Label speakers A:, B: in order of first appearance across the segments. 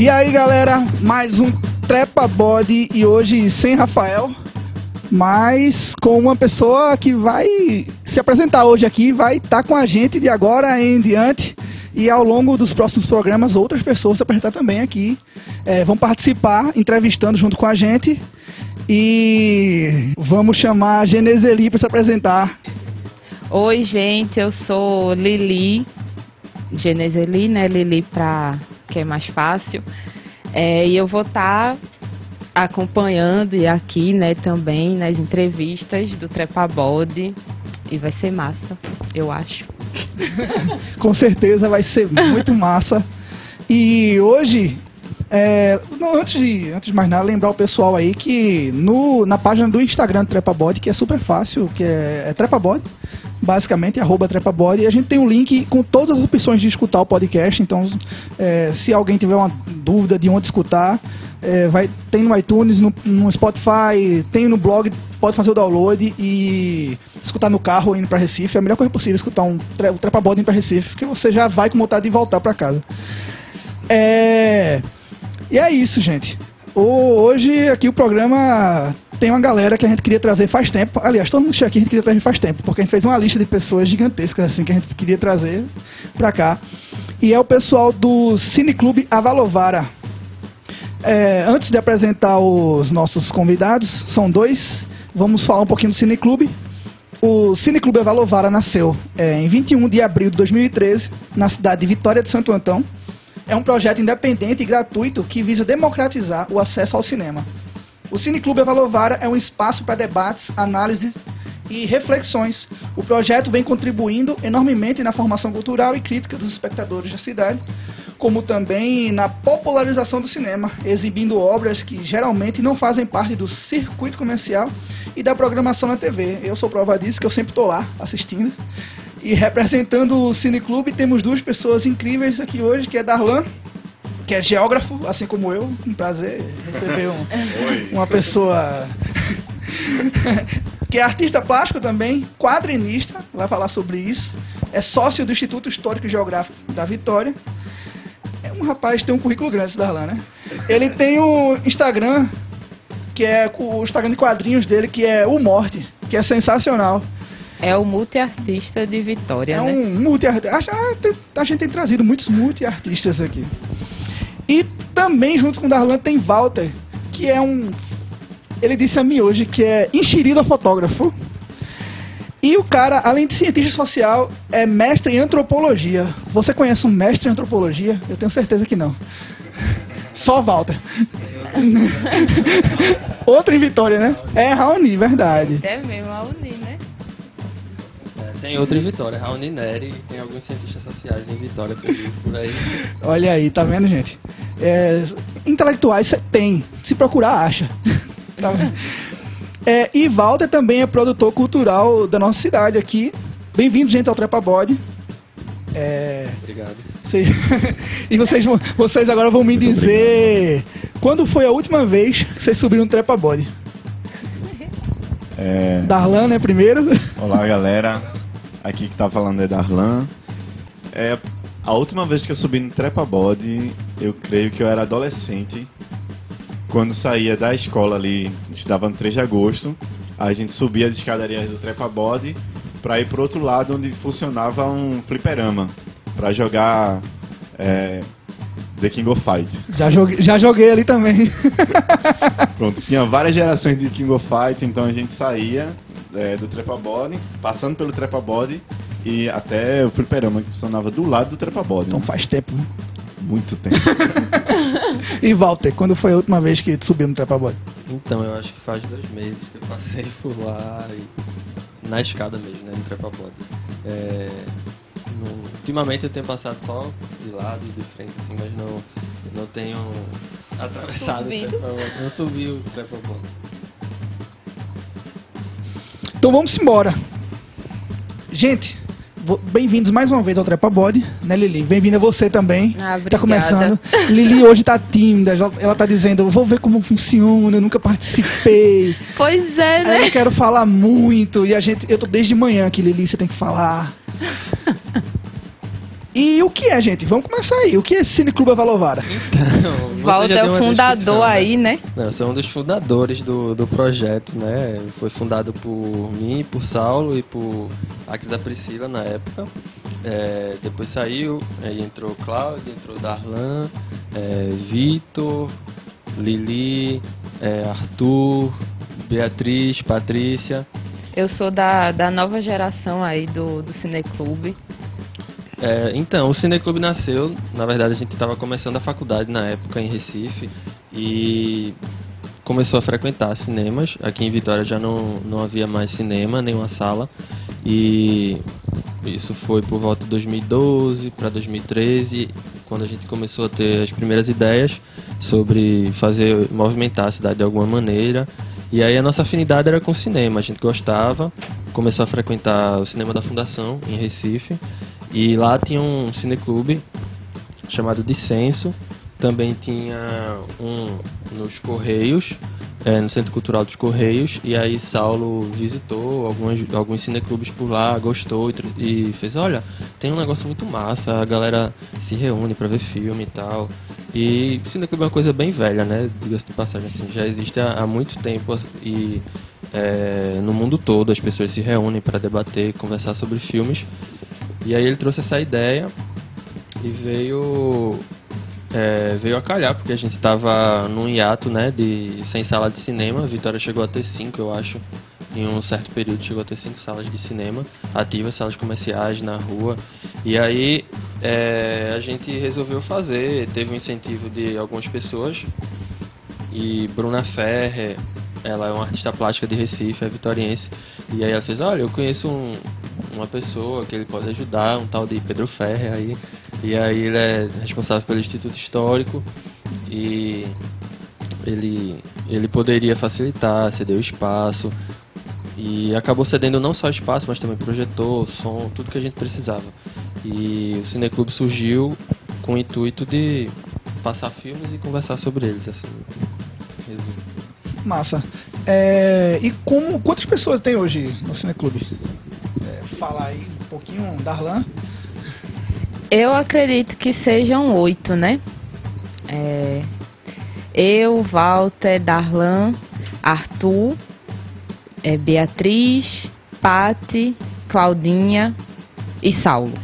A: E aí, galera, mais um Trepa Body e hoje sem Rafael, mas com uma pessoa que vai se apresentar hoje aqui, vai estar com a gente de agora em diante e ao longo dos próximos programas outras pessoas se apresentar também aqui, é, vão participar entrevistando junto com a gente e vamos chamar a Geneseli para se apresentar.
B: Oi, gente, eu sou Lili, Geneseli, né? Lili para que é mais fácil. É, e eu vou estar tá acompanhando e aqui, né, também nas entrevistas do Trepa Body. E vai ser massa, eu acho.
A: Com certeza vai ser muito massa. E hoje, é, antes, de, antes de mais nada, lembrar o pessoal aí que no, na página do Instagram do Trepa Body, que é super fácil, que é, é Trepa Body, basicamente, arroba trepabody. E a gente tem um link com todas as opções de escutar o podcast. Então, é, se alguém tiver uma dúvida de onde escutar, é, vai, tem no iTunes, no, no, Spotify, tem no blog, pode fazer o download e escutar no carro indo para Recife. É a melhor coisa possível escutar um tre, trepabody indo para Recife, porque você já vai com vontade de voltar para casa. É... E é isso, gente. Hoje aqui o programa tem uma galera que a gente queria trazer faz tempo. Aliás, todo mundo aqui a gente queria trazer faz tempo, porque a gente fez uma lista de pessoas gigantescas assim que a gente queria trazer pra cá. E é o pessoal do Cineclube Avalovara. É, antes de apresentar os nossos convidados, são dois. Vamos falar um pouquinho do Cineclube. O Cineclube Avalovara nasceu é, em 21 de abril de 2013, na cidade de Vitória de Santo Antão é um projeto independente e gratuito que visa democratizar o acesso ao cinema. O Cineclube Evalovara é um espaço para debates, análises e reflexões. O projeto vem contribuindo enormemente na formação cultural e crítica dos espectadores da cidade, como também na popularização do cinema, exibindo obras que geralmente não fazem parte do circuito comercial e da programação na TV. Eu sou prova disso, que eu sempre estou lá assistindo. E representando o Cineclube, temos duas pessoas incríveis aqui hoje, que é Darlan, que é geógrafo, assim como eu. Um prazer receber um, uma pessoa que é artista plástico também, quadrinista, vai falar sobre isso. É sócio do Instituto Histórico e Geográfico da Vitória. É um rapaz tem um currículo grande, esse Darlan, né? Ele tem o Instagram, que é o Instagram de quadrinhos dele, que é o Morte, que é sensacional.
B: É o multiartista de Vitória, é
A: né? um multiartista. A, a gente tem trazido muitos multiartistas aqui. E também, junto com o Darlan, tem Walter, que é um. Ele disse a mim hoje que é enxerido a fotógrafo. E o cara, além de cientista social, é mestre em antropologia. Você conhece um mestre em antropologia? Eu tenho certeza que não. Só Walter. Outra em Vitória, né? É Raoni, verdade.
B: É mesmo, Raoni?
C: Tem outra em Vitória, Raoni Neri, tem alguns cientistas sociais em Vitória por aí.
A: Olha aí, tá vendo, gente? É, intelectuais você tem, se procurar, acha. tá é, e Walter também é produtor cultural da nossa cidade aqui. Bem-vindo, gente, ao Trepa Body.
C: É... Obrigado.
A: Vocês... e vocês, vocês agora vão me dizer quando foi a última vez que vocês subiram no Trepa Body? É... Darlan, né, primeiro?
D: Olá, galera. Aqui que tá falando é Darlan. É, a última vez que eu subi no Trepa Body, eu creio que eu era adolescente. Quando saía da escola ali, estava no 3 de agosto, a gente subia as escadarias do Trepa Body para ir pro outro lado onde funcionava um fliperama para jogar é, The King of Fight.
A: Já joguei, já joguei ali também.
D: Pronto, tinha várias gerações de King of Fight, então a gente saía é, do Trepa Body, passando pelo Trepa Body e até o fliperama que funcionava do lado do Trepa Body.
A: Então né? faz tempo, né?
D: Muito tempo.
A: e Walter, quando foi a última vez que tu subiu no Trepa Body?
C: Então, eu acho que faz dois meses que eu passei por lá e... na escada mesmo, né, no Trepa Body. É... No... Ultimamente eu tenho passado só de lado e de frente, assim, mas não, não tenho atravessado Subido. o Trepa Body. Não subi o Trepa Body.
A: Então vamos embora. Gente, bem-vindos mais uma vez ao Trepa Body, né, Lili? Bem-vinda você também.
B: Ah,
A: tá começando. Lili hoje tá tímida, ela tá dizendo, vou ver como funciona, eu nunca participei.
B: Pois é, né?
A: eu não quero falar muito, e a gente, eu tô desde manhã aqui, Lili, você tem que falar. E o que é, gente? Vamos começar aí. O que é Cine Clube Avalovara?
C: Então, já
B: é o fundador
C: né?
B: aí, né?
C: Não, eu sou um dos fundadores do, do projeto, né? Foi fundado por mim, por Saulo e por Axis Priscila na época. É, depois saiu, aí entrou Cláudio, entrou Darlan, é, Vitor, Lili, é, Arthur, Beatriz, Patrícia.
B: Eu sou da, da nova geração aí do, do Cineclube.
C: É, então, o Cineclube nasceu, na verdade a gente estava começando a faculdade na época em Recife e começou a frequentar cinemas. Aqui em Vitória já não, não havia mais cinema, nenhuma sala. E isso foi por volta de 2012 para 2013, quando a gente começou a ter as primeiras ideias sobre fazer movimentar a cidade de alguma maneira. E aí a nossa afinidade era com cinema, a gente gostava, começou a frequentar o cinema da Fundação em Recife. E lá tinha um cineclube chamado Dissenso. Também tinha um nos Correios, é, no Centro Cultural dos Correios. E aí Saulo visitou algumas, alguns cineclubes por lá, gostou e, e fez: Olha, tem um negócio muito massa, a galera se reúne pra ver filme e tal. E cineclube é uma coisa bem velha, né? Diga-se de passagem, assim, já existe há, há muito tempo e é, no mundo todo as pessoas se reúnem para debater, conversar sobre filmes. E aí ele trouxe essa ideia e veio é, veio a calhar, porque a gente estava num hiato, né, de, sem sala de cinema. A Vitória chegou a ter cinco, eu acho. Em um certo período chegou a ter cinco salas de cinema ativas, salas comerciais na rua. E aí é, a gente resolveu fazer, teve um incentivo de algumas pessoas. E Bruna Ferrer, ela é uma artista plástica de Recife, é vitoriense. E aí ela fez, olha, eu conheço um- uma pessoa que ele pode ajudar, um tal de Pedro Ferrer aí. E aí ele é responsável pelo Instituto Histórico e ele, ele poderia facilitar, ceder o espaço. E acabou cedendo não só espaço, mas também projetor, som, tudo que a gente precisava. E o Cineclube surgiu com o intuito de passar filmes e conversar sobre eles, assim. resumo.
A: Massa. É, e como, quantas pessoas tem hoje no Cineclube? É, fala aí um pouquinho, Darlan.
B: Eu acredito que sejam oito, né? É, eu, Walter, Darlan, Arthur, é, Beatriz, Pati, Claudinha e Saulo.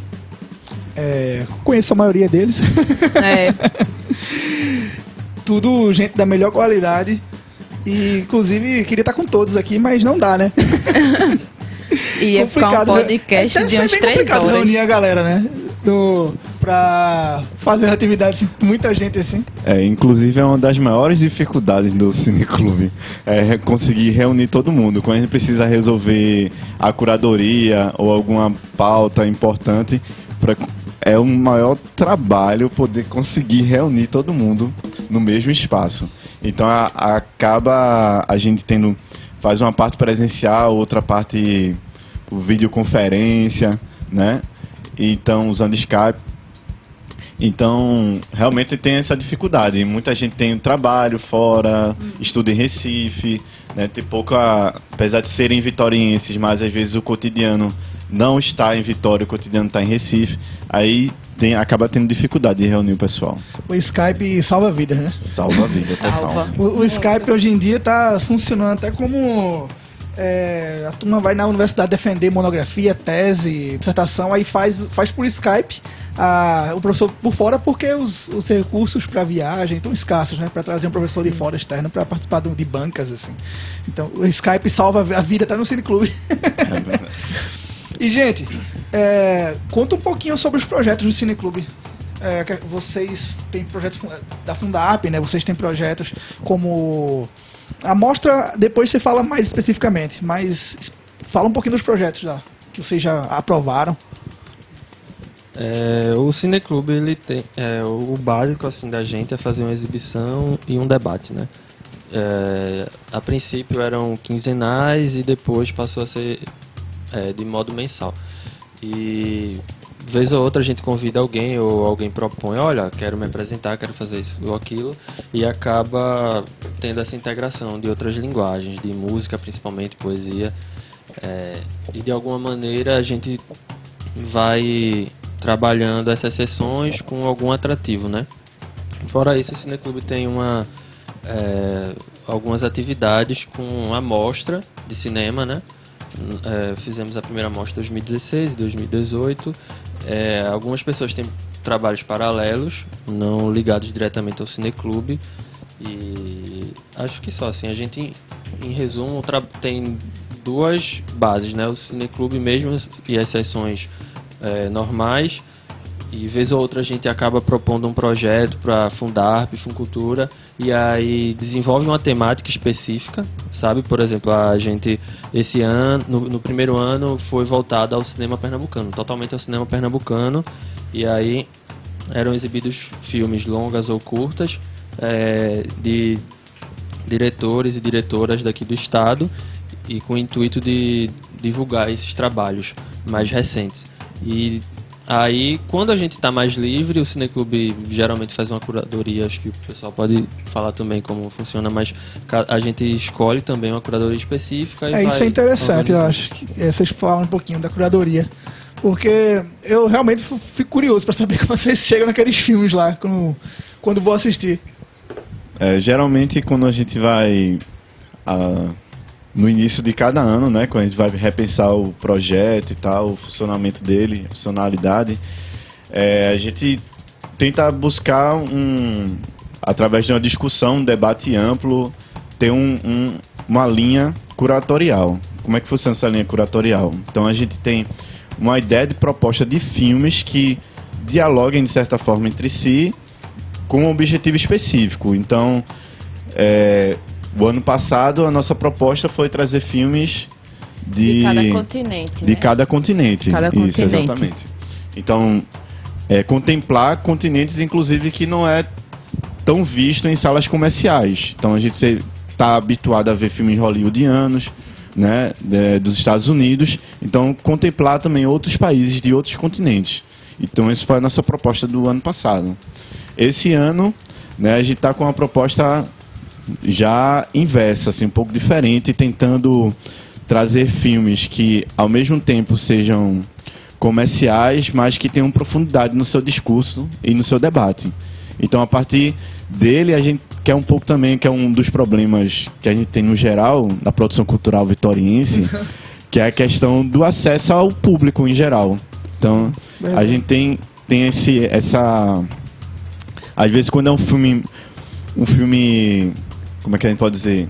A: É, conheço a maioria deles.
B: É,
A: Tudo gente da melhor qualidade. E, inclusive, queria estar com todos aqui, mas não dá, né?
B: ia ficar um
A: Complicado, né?
B: podcast de umas
A: bem
B: três
A: complicado
B: horas.
A: reunir a galera, né? Do, pra fazer atividades com muita gente assim.
D: É, inclusive é uma das maiores dificuldades do Cineclube. É conseguir reunir todo mundo. Quando a gente precisa resolver a curadoria ou alguma pauta importante, pra- é o maior trabalho poder conseguir reunir todo mundo no mesmo espaço. Então a- acaba a gente tendo. faz uma parte presencial, outra parte por videoconferência, né? Então usando Skype. Então, realmente tem essa dificuldade. Muita gente tem trabalho fora, estuda em Recife, né? Tem pouca, apesar de serem vitorienses, mas às vezes o cotidiano não está em Vitória, o cotidiano está em Recife. Aí tem, acaba tendo dificuldade de reunir o pessoal.
A: O Skype salva vidas, né?
D: Salva a vida total.
A: O, o Skype hoje em dia tá funcionando até como. é, a turma vai na universidade defender monografia, tese, dissertação, aí faz, faz por Skype a- o professor por fora, porque os, os recursos para viagem estão escassos, né? Para trazer um professor de fora externo para participar de, de bancas, assim. Então, o Skype salva a vida, tá no Cineclube.
D: É verdade.
A: E, gente, é, conta um pouquinho sobre os projetos do Cineclube. É, vocês têm projetos da Fundap, né? Vocês têm projetos como... A mostra, depois você fala mais especificamente, mas fala um pouquinho dos projetos lá, que vocês já aprovaram.
C: É, o Cineclube, ele tem. é, o básico assim, da gente é fazer uma exibição e um debate, né? É, a princípio eram quinzenais e depois passou a ser é, de modo mensal. E vez ou outra a gente convida alguém ou alguém propõe, olha, quero me apresentar, quero fazer isso ou aquilo, e acaba tendo essa integração de outras linguagens, de música principalmente, poesia. É, e de alguma maneira a gente vai trabalhando essas sessões com algum atrativo, né? Fora isso, o Cineclube tem uma, é, algumas atividades com amostra de cinema, né? É, fizemos a primeira amostra em 2016 2018. É, algumas pessoas têm trabalhos paralelos, não ligados diretamente ao Cineclube. E acho que só assim, a gente, em, em resumo, tem duas bases, né? O Cineclube mesmo e as sessões é, normais e vez ou outra a gente acaba propondo um projeto para Fundarp, Funcultura, e aí desenvolve uma temática específica, sabe? Por exemplo, a gente esse ano, no, no, primeiro ano, foi voltado ao cinema pernambucano, totalmente ao cinema pernambucano, e aí eram exibidos filmes longas ou curtas é, de diretores e diretoras daqui do estado, e com o intuito de divulgar esses trabalhos mais recentes. E Aí, quando a gente está mais livre, o Cineclube geralmente faz uma curadoria, acho que o pessoal pode falar também como funciona, mas a gente escolhe também uma curadoria específica.
A: é, isso é interessante, eu acho. Que, é, vocês falam um pouquinho da curadoria. Porque eu realmente fico curioso para saber como vocês chegam naqueles filmes lá, quando, quando vou assistir.
D: É, geralmente, quando a gente vai. A no início de cada ano, né, quando a gente vai repensar o projeto e tal, o funcionamento dele, a funcionalidade, é, a gente tenta buscar um, através de uma discussão, um debate amplo, ter um, um, uma linha curatorial. Como é que funciona essa linha curatorial? Então a gente tem uma ideia de proposta de filmes que dialoguem de certa forma entre si com um objetivo específico. Então, é, o ano passado, a nossa proposta foi trazer filmes de,
B: de cada continente.
D: De
B: né?
D: cada continente.
B: Cada
D: Isso,
B: continente.
D: exatamente. Então, é, contemplar continentes, inclusive, que não é tão visto em salas comerciais. Então, a gente está habituado a ver filmes hollywoodianos, né, de, dos Estados Unidos. Então, contemplar também outros países de outros continentes. Então, isso foi a nossa proposta do ano passado. Esse ano, né, a gente está com uma proposta já inversa, assim, um pouco diferente, tentando trazer filmes que ao mesmo tempo sejam comerciais, mas que tenham profundidade no seu discurso e no seu debate. Então, a partir dele, a gente quer um pouco também, que é um dos problemas que a gente tem no geral, na produção cultural vitoriense, que é a questão do acesso ao público em geral. Então, a gente tem, tem esse, essa... Às vezes, quando é um filme, um filme como é que a gente pode dizer?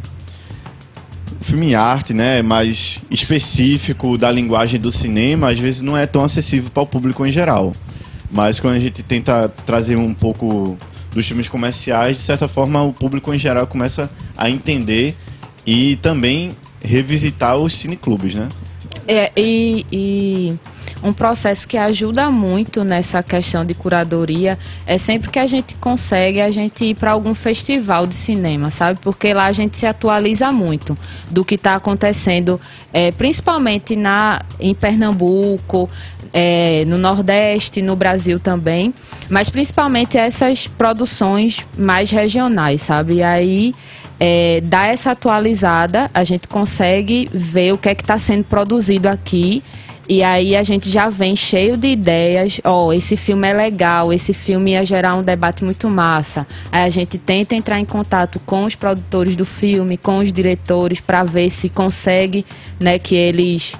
D: filme arte, né, mais específico da linguagem do cinema, às vezes não é tão acessível para o público em geral. Mas quando a gente tenta trazer um pouco dos filmes comerciais, de certa forma o público em geral começa a entender e também revisitar os cineclubes, né?
B: É, e, e um processo que ajuda muito nessa questão de curadoria é sempre que a gente consegue a gente ir para algum festival de cinema, sabe? Porque lá a gente se atualiza muito do que está acontecendo, é, principalmente na, em Pernambuco, é, no Nordeste, no Brasil também, mas principalmente essas produções mais regionais, sabe? E aí é, dar essa atualizada, a gente consegue ver o que é que está sendo produzido aqui e aí a gente já vem cheio de ideias, ó, oh, esse filme é legal, esse filme ia gerar um debate muito massa. Aí a gente tenta entrar em contato com os produtores do filme, com os diretores, para ver se consegue, né, que eles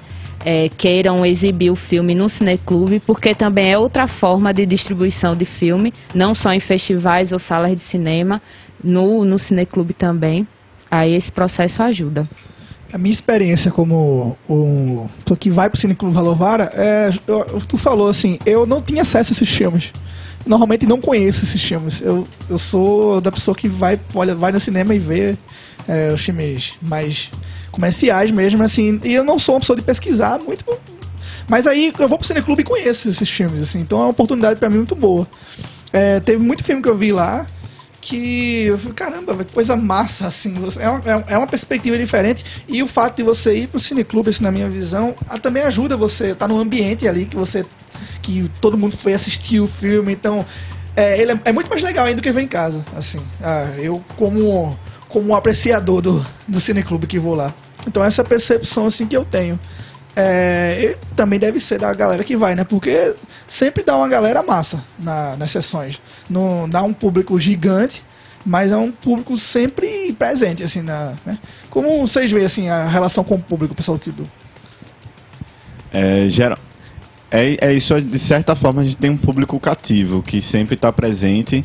B: é, queiram exibir o filme no cineclube, porque também é outra forma de distribuição de filme, não só em festivais ou salas de cinema, no, no cineclube também. Aí esse processo ajuda
A: a minha experiência como um, que vai pro Cineclube Valovara, é, eu, tu falou assim, eu não tinha acesso a esses filmes. Normalmente não conheço esses filmes. Eu, eu sou da pessoa que vai, olha, vai no cinema e vê é, os filmes mais comerciais mesmo, assim. E eu não sou uma pessoa de pesquisar muito. Mas aí eu vou pro Cineclube e conheço esses filmes, assim. Então é uma oportunidade para mim muito boa. É, teve muito filme que eu vi lá que eu falei, caramba, que coisa massa, assim, é uma, é, é uma perspectiva diferente e o fato de você ir pro cineclube, assim, na minha visão, também ajuda você, tá no ambiente ali que você, que todo mundo foi assistir o filme, então, é, ele é, é muito mais legal ainda do que ver em casa, assim, ah, eu como, como apreciador do, do cineclube que vou lá. Então essa percepção, assim, que eu tenho. É, também deve ser da galera que vai, né? Porque sempre dá uma galera massa na, nas sessões. Não dá um público gigante, mas é um público sempre presente, assim, na, né? Como vocês veem, assim, a relação com o público, pessoal que do...
D: É, geral, é, é isso, de certa forma, a gente tem um público cativo, que sempre está presente,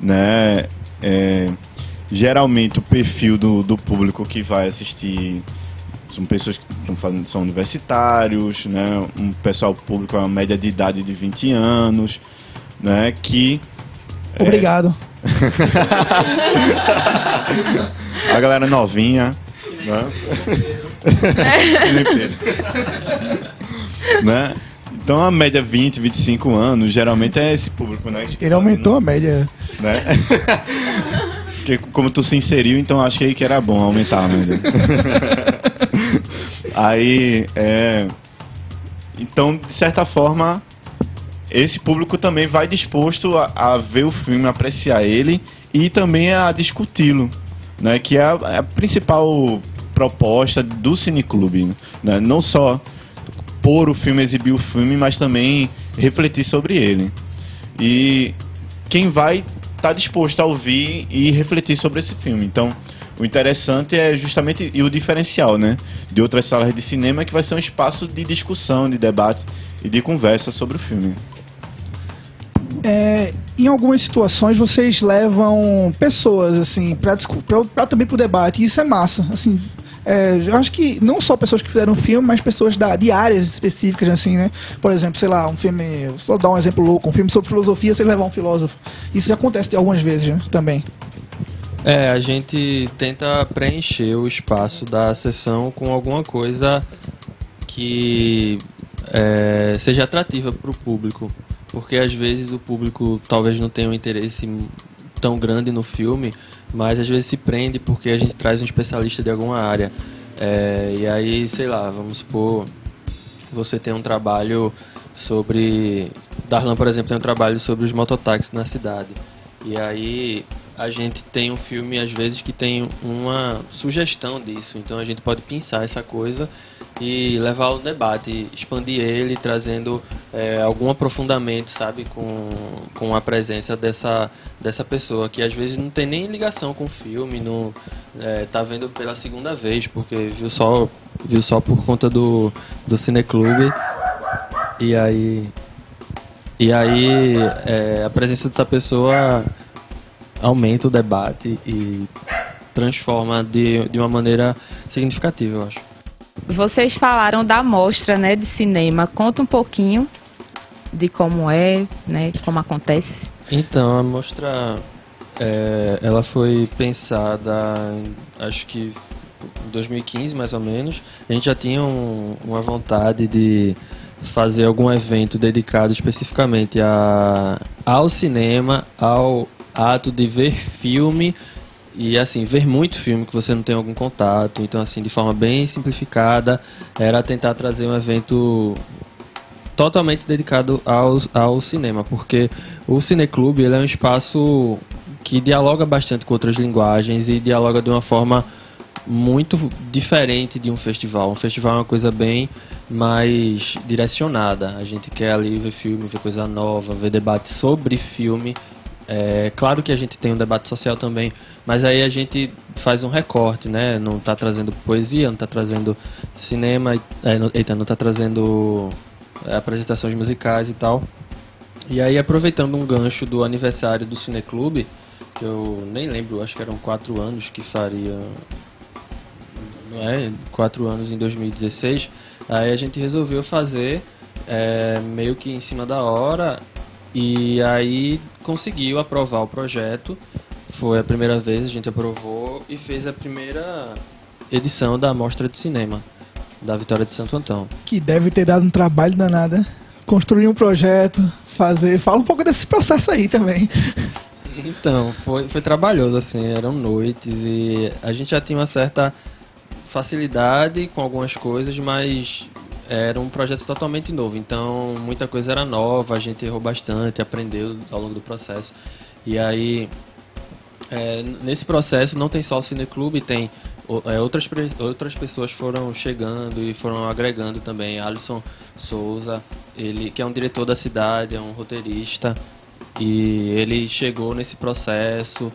D: né? É, geralmente o perfil do, do público que vai assistir são pessoas que estão fazendo, são universitários, né? Um pessoal público, uma média de idade de 20 anos, né? Que...
A: Obrigado.
D: É... a galera novinha, né? né? Então a média 20, 25 anos, geralmente é esse público, né?
A: Ele aumentou a média.
D: Né? Porque como tu se inseriu, então acho que aí que era bom aumentar a média. Aí, é... Então, de certa forma, esse público também vai disposto a, a ver o filme, apreciar ele e também a discuti-lo, né? Que é a, é a, principal proposta do cineclube, né? Não só pôr o filme, exibir o filme, mas também refletir sobre ele. E quem vai está disposto a ouvir e refletir sobre esse filme. Então, o interessante é justamente e o diferencial, né, de outras salas de cinema que vai ser um espaço de discussão, de debate e de conversa sobre o filme.
A: É, em algumas situações vocês levam pessoas assim para também para o debate e isso é massa assim é, eu acho que não só pessoas que fizeram filme, mas pessoas da, de áreas específicas, assim, né? Por exemplo, sei lá, um filme, só dar um exemplo louco, um filme sobre filosofia, você levar um filósofo. Isso já acontece algumas vezes né, também.
C: É, a gente tenta preencher o espaço da sessão com alguma coisa que é, seja atrativa para o público. Porque às vezes o público talvez não tenha um interesse tão grande no filme, mas às vezes se prende porque a gente traz um especialista de alguma área. É, e aí, sei lá, vamos supor, você tem um trabalho sobre. Darlan, por exemplo, tem um trabalho sobre os mototáxis na cidade. E aí a gente tem um filme, às vezes, que tem uma sugestão disso. Então a gente pode pensar essa coisa e levar ao debate, expandir ele, trazendo é, algum aprofundamento, sabe, com, com a presença dessa, dessa pessoa, que às vezes não tem nem ligação com o filme, não, é, tá vendo pela segunda vez, porque viu só, viu só por conta do, do Cineclube. E aí. E aí é, a presença dessa pessoa aumenta o debate e transforma de, de uma maneira significativa, eu acho.
B: Vocês falaram da mostra né, de cinema. Conta um pouquinho de como é, né, como acontece.
C: Então, a mostra é, ela foi pensada, acho que em 2015 mais ou menos. A gente já tinha um, uma vontade de fazer algum evento dedicado especificamente a, ao cinema, ao ato de ver filme e assim, ver muito filme que você não tem algum contato, então assim, de forma bem simplificada, era tentar trazer um evento totalmente dedicado ao, ao cinema, porque o Cineclube ele é um espaço que dialoga bastante com outras linguagens e dialoga de uma forma muito diferente de um festival. Um festival é uma coisa bem mais direcionada. A gente quer ali ver filme, ver coisa nova, ver debate sobre filme é claro que a gente tem um debate social também, mas aí a gente faz um recorte, né? Não está trazendo poesia, não está trazendo cinema, é, não, eita, não está trazendo é, apresentações musicais e tal. E aí aproveitando um gancho do aniversário do Cineclube, que eu nem lembro, acho que eram quatro anos que faria, não é? Quatro anos em 2016. Aí a gente resolveu fazer é, meio que em cima da hora e aí conseguiu aprovar o projeto. Foi a primeira vez, a gente aprovou e fez a primeira edição da Mostra de Cinema da Vitória de Santo Antão.
A: Que deve ter dado um trabalho danado. Né? Construir um projeto, fazer. Fala um pouco desse processo aí também.
C: Então, foi, foi trabalhoso, assim, eram noites e a gente já tinha uma certa facilidade com algumas coisas, mas era um projeto totalmente novo, então muita coisa era nova, a gente errou bastante, aprendeu ao longo do processo. E aí, é, nesse processo não tem só o Cineclube, tem é, outras, outras pessoas foram chegando e foram agregando também. Alisson Souza, ele que é um diretor da cidade, é um roteirista, e ele chegou nesse processo,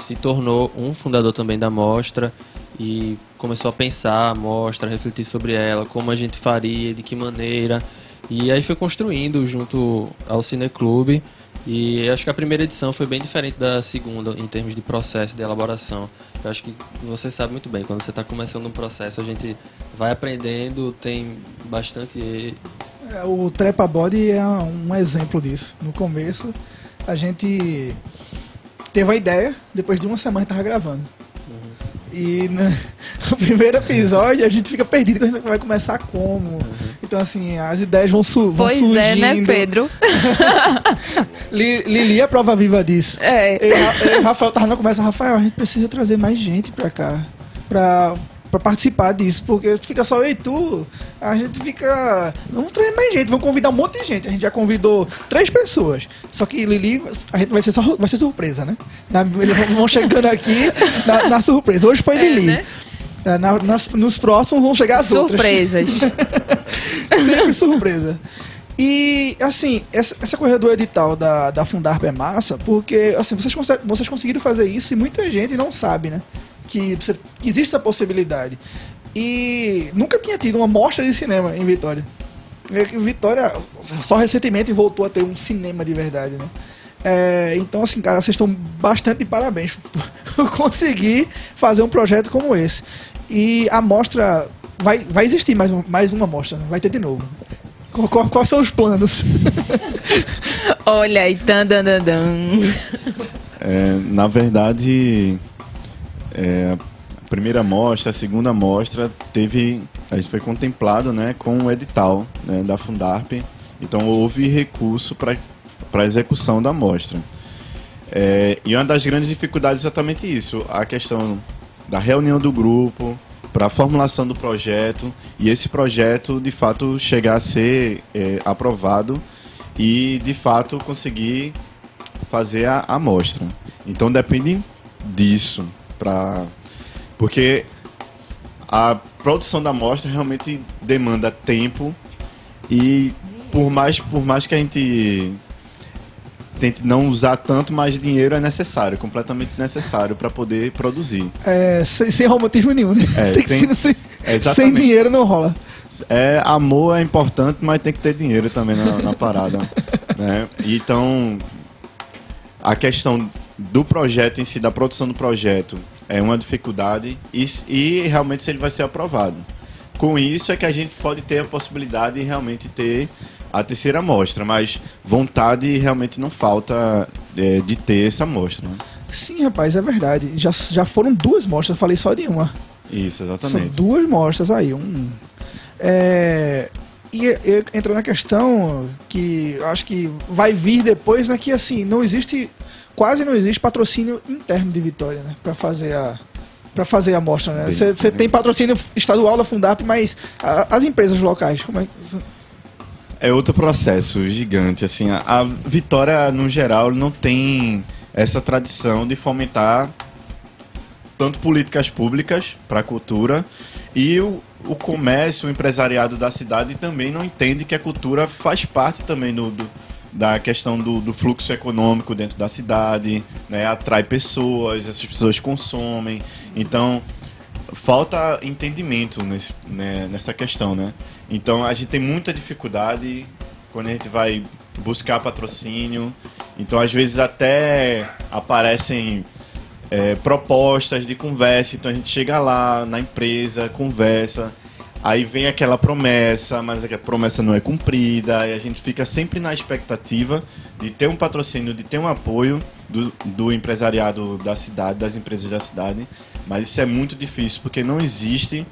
C: se tornou um fundador também da mostra e começou a pensar mostra, refletir sobre ela, como a gente faria, de que maneira. E aí foi construindo junto ao Cineclube. E acho que a primeira edição foi bem diferente da segunda em termos de processo de elaboração. Eu acho que você sabe muito bem, quando você está começando um processo, a gente vai aprendendo, tem bastante
A: É, O Trepa Body é um exemplo disso. No começo, a gente teve a ideia, depois de uma semana tava gravando. E na- no primeiro episódio a gente fica perdido, a gente vai começar como. Então, assim, as ideias vão, su vão
B: Pois
A: surgindo.
B: é, né, Pedro?
A: Li- Lili é a prova viva disso.
B: É.
A: Eu, eu Rafael tava na conversa, Rafael, a gente precisa trazer mais gente pra cá. Pra, pra participar disso. Porque fica só eu e tu. A gente fica. Vamos trazer mais gente, vamos convidar um monte de gente. A gente já convidou três pessoas. Só que Lili, a gente vai ser, só, vai ser surpresa, né? Na- eles vão- chegando aqui na, na surpresa. Hoje foi
B: É,
A: Lili.
B: né?
A: É, na- nas- nos próximos vão chegar as outras.
B: Surpresas.
A: Sempre surpresa. E, assim, essa, essa corrida do edital da, da Fundarp é massa, porque, assim, vocês, vocês conseguiram fazer isso e muita gente não sabe, né? Que, existe essa possibilidade. E nunca tinha tido uma mostra de cinema em Vitória. Vitória só recentemente voltou a ter um cinema de verdade, né? É, então, assim, cara, vocês estão bastante de parabéns por conseguir fazer um projeto como esse. E a mostra vai, vai existir mais, um- mais uma mostra, né? vai ter de novo. Qu- qu- Quais são os planos?
B: Olha aí, tan, dan, dan, dan.
D: É, na verdade, é, a primeira mostra, a segunda mostra, teve, a gente foi contemplado né, com o edital né, da Fundarp. Então houve recurso para a execução da mostra. É, e uma das grandes dificuldades é exatamente isso, a questão da reunião do grupo, para a formulação do projeto e esse projeto de fato chegar a ser é, aprovado e de fato conseguir fazer a amostra. Então depende disso para porque a produção da amostra realmente demanda tempo e por mais por mais que a gente tente não usar tanto, mais dinheiro é necessário, completamente necessário para poder produzir.
A: É, sem, sem romantismo nenhum, né?
D: É,
A: tem que
D: tem-
A: ser sem, sem dinheiro não rola.
D: É, amor é importante, mas tem que ter dinheiro também na, na parada. né? Então, a questão do projeto em si, da produção do projeto, é uma dificuldade e, e realmente se ele vai ser aprovado. Com isso é que a gente pode ter a possibilidade de realmente ter a terceira amostra, mas vontade realmente não falta é, de ter essa amostra. né?
A: Sim, rapaz, é verdade. Já, já foram duas mostras, eu falei só de uma.
D: Isso,
A: São
D: exatamente.
A: duas mostras aí. Um, é, e e- entra na questão que acho que vai vir depois, né? Que assim, não existe. Quase não existe patrocínio interno de Vitória, né? Pra fazer a. Pra fazer a mostra, né? Você tem patrocínio estadual da Fundap, mas a- as empresas locais, como é que.
D: É outro processo gigante, assim, a, a Vitória, no geral, não tem essa tradição de fomentar tanto políticas públicas para a cultura e o, o comércio, o empresariado da cidade também não entende que a cultura faz parte também do, do- da questão do, do fluxo econômico dentro da cidade, né, atrai pessoas, essas pessoas consomem, então falta entendimento nesse, né, nessa questão, né? Então a gente tem muita dificuldade quando a gente vai buscar patrocínio. Então às vezes até aparecem é, propostas de conversa. Então a gente chega lá na empresa, conversa. Aí vem aquela promessa, mas a promessa não é cumprida, e a gente fica sempre na expectativa de ter um patrocínio, de ter um apoio do, do empresariado da cidade, das empresas da cidade, mas isso é muito difícil porque não existe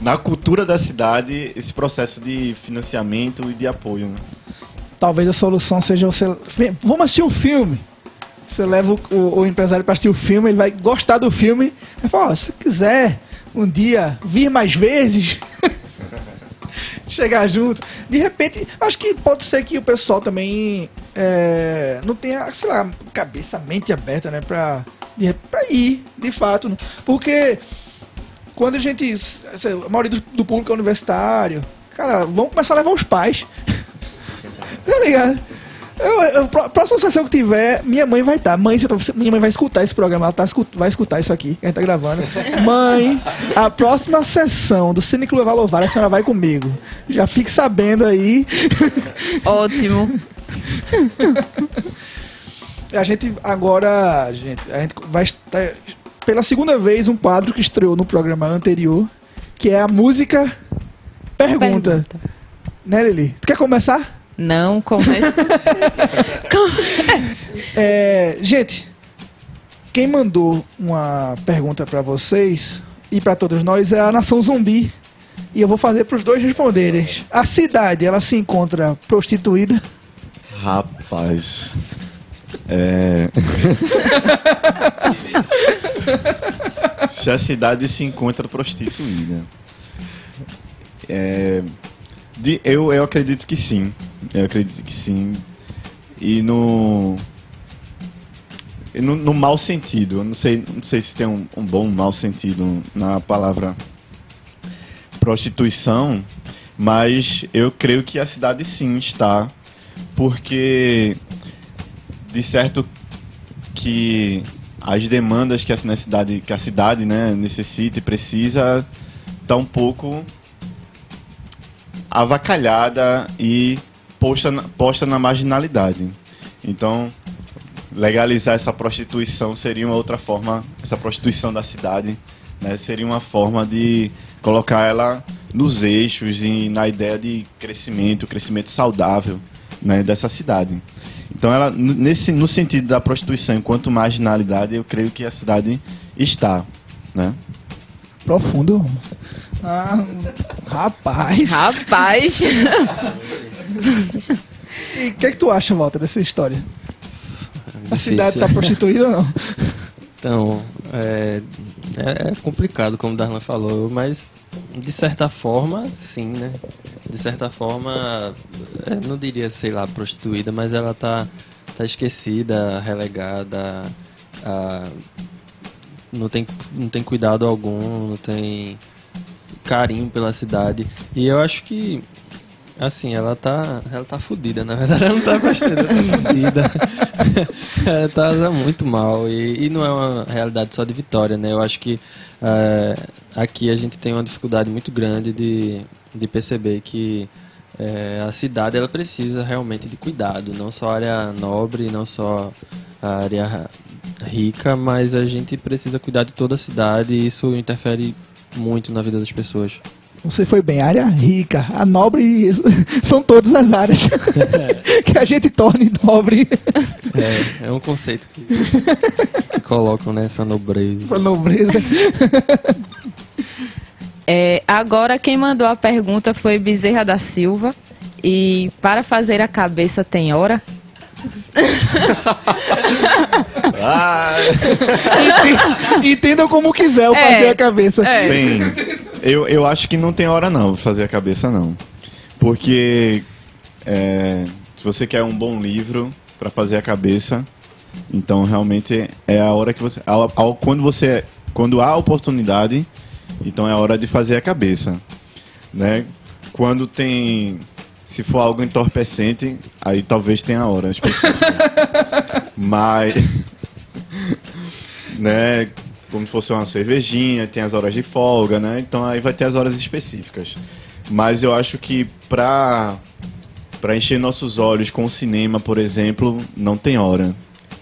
D: na cultura da cidade esse processo de financiamento e de apoio. Né?
A: Talvez a solução seja você. Vamos assistir um filme. Você leva o, o- o empresário para assistir o filme, ele vai gostar do filme. Vai falar: ó, se quiser um dia vir mais vezes, chegar junto. De repente, acho que pode ser que o pessoal também é, não tenha, sei lá, cabeça, mente aberta, né, pra, de- pra ir, de fato. Porque quando a gente, sei a maioria do, do público é universitário, cara, vamos começar a levar os pais. tá ligado? Eu, eu, pró- próxima sessão que tiver, minha mãe vai estar. Mãe, você tá- minha mãe vai escutar esse programa, ela tá, vai escutar isso aqui, que a gente tá gravando. Mãe, a próxima sessão do Cine Clube Valovar, a senhora vai comigo. Já fique sabendo aí.
B: Ótimo.
A: A gente agora, gente, a gente vai estar pela segunda vez um quadro que estreou no programa anterior, que é a música Pergunta. Né, Lili? Tu quer começar?
B: Não começa.
A: É, gente, quem mandou uma pergunta pra vocês e pra todos nós é a Nação Zumbi. E eu vou fazer pros dois responderem. A cidade, ela se encontra prostituída?
D: Rapaz. É. se a cidade se encontra prostituída. É, de- eu, eu acredito que sim. Eu acredito que sim. E no. no, no mau sentido. Eu não sei, não sei se tem um, um bom ou mau sentido na palavra prostituição, mas eu creio que a cidade sim está. Porque de certo que as demandas que a cidade, que a cidade né, necessita e precisa está um pouco avacalhada e posta na, posta na marginalidade. Então, legalizar essa prostituição seria uma outra forma, essa prostituição da cidade, né, seria uma forma de colocar ela nos eixos e na ideia de crescimento, crescimento saudável né, dessa cidade. Então, ela, nesse, no sentido da prostituição enquanto marginalidade, eu creio que a cidade está. Né?
A: Profundo. Ah, rapaz.
B: Rapaz.
A: E o que é que tu acha, Walter, dessa história? A
C: Difícil.
A: cidade tá prostituída ou não?
C: Então, é, é, é complicado, como o Darlan falou, mas de certa forma, sim, né? De certa forma, é, não diria, sei lá, prostituída, mas ela tá, tá esquecida, relegada, a- não, tem, não tem cuidado algum, não tem carinho pela cidade. E eu acho que Assim, ela tá. Ela tá fudida, na verdade ela não tá gostando, ela tá fudida. ela tá, tá muito mal. E, e não é uma realidade só de Vitória, né? Eu acho que eh, aqui a gente tem uma dificuldade muito grande de, de perceber que eh, a cidade ela precisa realmente de cuidado, não só a área nobre, não só a área rica, mas a gente precisa cuidar de toda a cidade e isso interfere muito na vida das pessoas.
A: Você foi bem, área rica, a nobre são todas as áreas que a gente torne nobre.
C: É, é um conceito que, que colocam nessa nobreza.
A: Essa nobreza.
B: É, agora quem mandou a pergunta foi Bezerra da Silva. E para fazer a cabeça tem hora?
D: Ah,
A: Ente- Entendam como quiser o
B: É.
A: fazer a cabeça.
B: É.
D: bem, eu, eu acho que não tem hora não pra fazer a cabeça não. Porque é, se você quer um bom livro pra fazer a cabeça, então realmente é a hora que você. ao- ao- quando você. Quando há oportunidade, então é a hora de fazer a cabeça. Né? Quando tem. Se for algo entorpecente, aí talvez tenha hora específica. Mas. né? Como se fosse uma cervejinha, tem as horas de folga, né? Então aí vai ter as horas específicas. Mas eu acho que pra, pra encher nossos olhos com o cinema, por exemplo, não tem hora.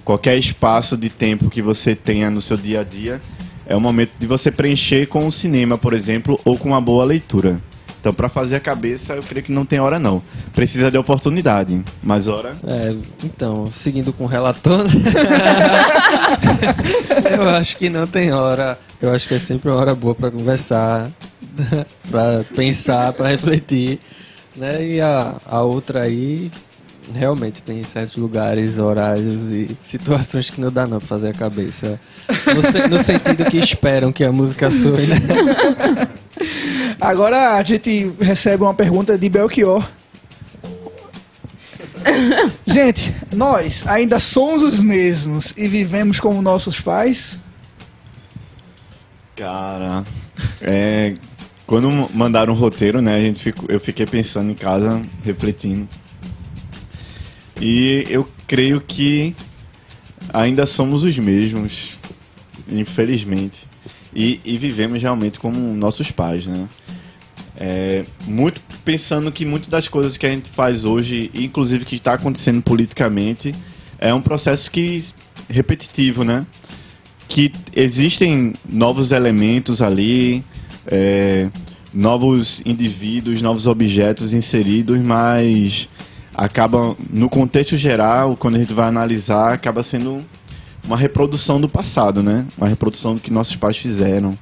D: Qualquer espaço de tempo que você tenha no seu dia a dia é o momento de você preencher com o cinema, por exemplo, ou com uma boa leitura. Então, pra fazer a cabeça, eu creio que não tem hora não. Precisa de oportunidade, mas hora
C: É, então, seguindo com o relator, né? eu acho que não tem hora. Eu acho que é sempre uma hora boa para conversar, para pensar, para refletir, né? E a, a outra aí, realmente tem certos lugares, horários e situações que não dá não pra fazer a cabeça. No, se- no sentido que esperam que a música soe, né?
A: Agora a gente recebe uma pergunta de Belchior. Gente, nós ainda somos os mesmos e vivemos como nossos pais?
D: Cara, é, quando mandaram o roteiro, né, a gente ficou, eu fiquei pensando em casa, refletindo. E eu creio que ainda somos os mesmos, infelizmente. E, e vivemos realmente como nossos pais, né? É, muito pensando que muitas das coisas que a gente faz hoje, inclusive que está acontecendo politicamente, é um processo que repetitivo, né? Que existem novos elementos ali, é, novos indivíduos, novos objetos inseridos, mas acaba no contexto geral, quando a gente vai analisar, acaba sendo uma reprodução do passado, né? Uma reprodução do que nossos pais fizeram.